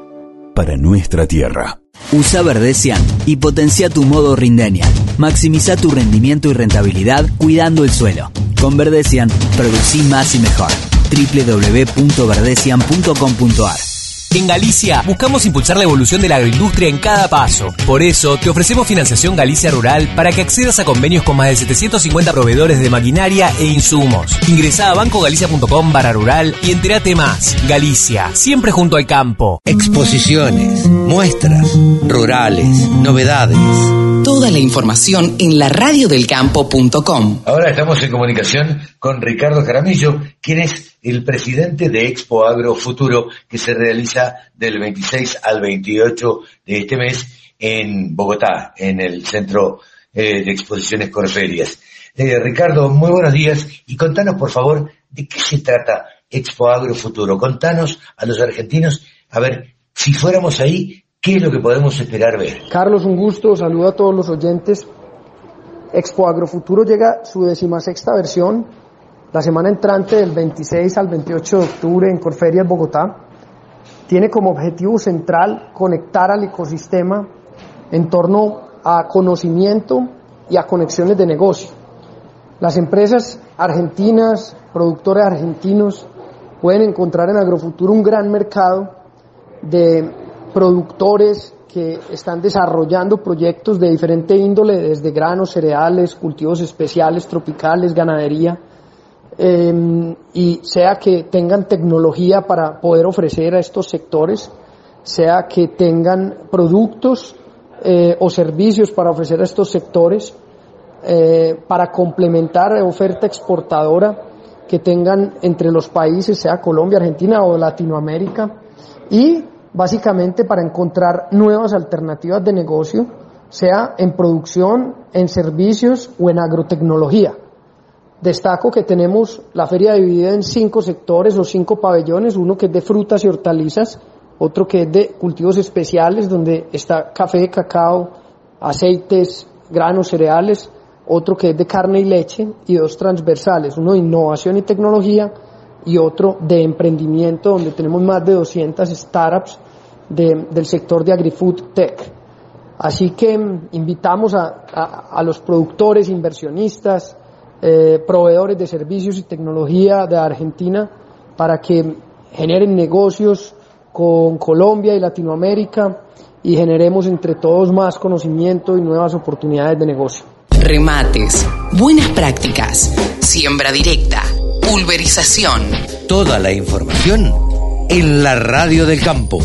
Para nuestra tierra. Usa Verdecian y potencia tu modo Rindenia. Maximiza tu rendimiento y rentabilidad cuidando el suelo. Con Verdecian, producí más y mejor. www.verdecian.com.ar En Galicia buscamos impulsar la evolución de la agroindustria en cada paso. Por eso te ofrecemos financiación Galicia Rural para que accedas a convenios con más de 750 proveedores de maquinaria e insumos. Ingresá a bancogalicia.com barra rural y entérate más. Galicia, siempre junto al campo. Exposiciones, muestras, rurales, novedades. Toda la información en la radiodelcampo.com. Ahora estamos en comunicación con Ricardo Jaramillo, quien es el presidente de Expo Agro Futuro, que se realiza del 26 al 28 de este mes en Bogotá, en el Centro eh, de Exposiciones Corferias. Eh, Ricardo, muy buenos días y contanos, por favor, de qué se trata Expo Agro Futuro. Contanos a los argentinos, a ver, si fuéramos ahí, ¿qué es lo que podemos esperar ver? Carlos, un gusto, saludo a todos los oyentes. Expo Agrofuturo llega su decimasexta versión, la semana entrante del 26 al 28 de octubre en Corferias, Bogotá. Tiene como objetivo central conectar al ecosistema en torno a conocimiento y a conexiones de negocio. Las empresas argentinas, productores argentinos, pueden encontrar en Agrofuturo un gran mercado de productores que están desarrollando proyectos de diferente índole, desde granos, cereales, cultivos especiales, tropicales, ganadería, eh, y sea que tengan tecnología para poder ofrecer a estos sectores, sea que tengan productos eh, o servicios para ofrecer a estos sectores, eh, para complementar la oferta exportadora que tengan entre los países, sea Colombia, Argentina o Latinoamérica, y básicamente para encontrar nuevas alternativas de negocio, sea en producción, en servicios o en agrotecnología. Destaco que tenemos la feria dividida en cinco sectores o cinco pabellones, uno que es de frutas y hortalizas, otro que es de cultivos especiales, donde está café, cacao, aceites, granos, cereales, otro que es de carne y leche y dos transversales, uno de innovación y tecnología y otro de emprendimiento, donde tenemos más de 200 startups de- del sector de AgriFood Tech. Así que mm, invitamos a, a- a los productores, inversionistas, eh, proveedores de servicios y tecnología de Argentina para que generen negocios con Colombia y Latinoamérica y generemos entre todos más conocimiento y nuevas oportunidades de negocio. Remates, buenas prácticas, siembra directa, pulverización. Toda la información en la radio del campo.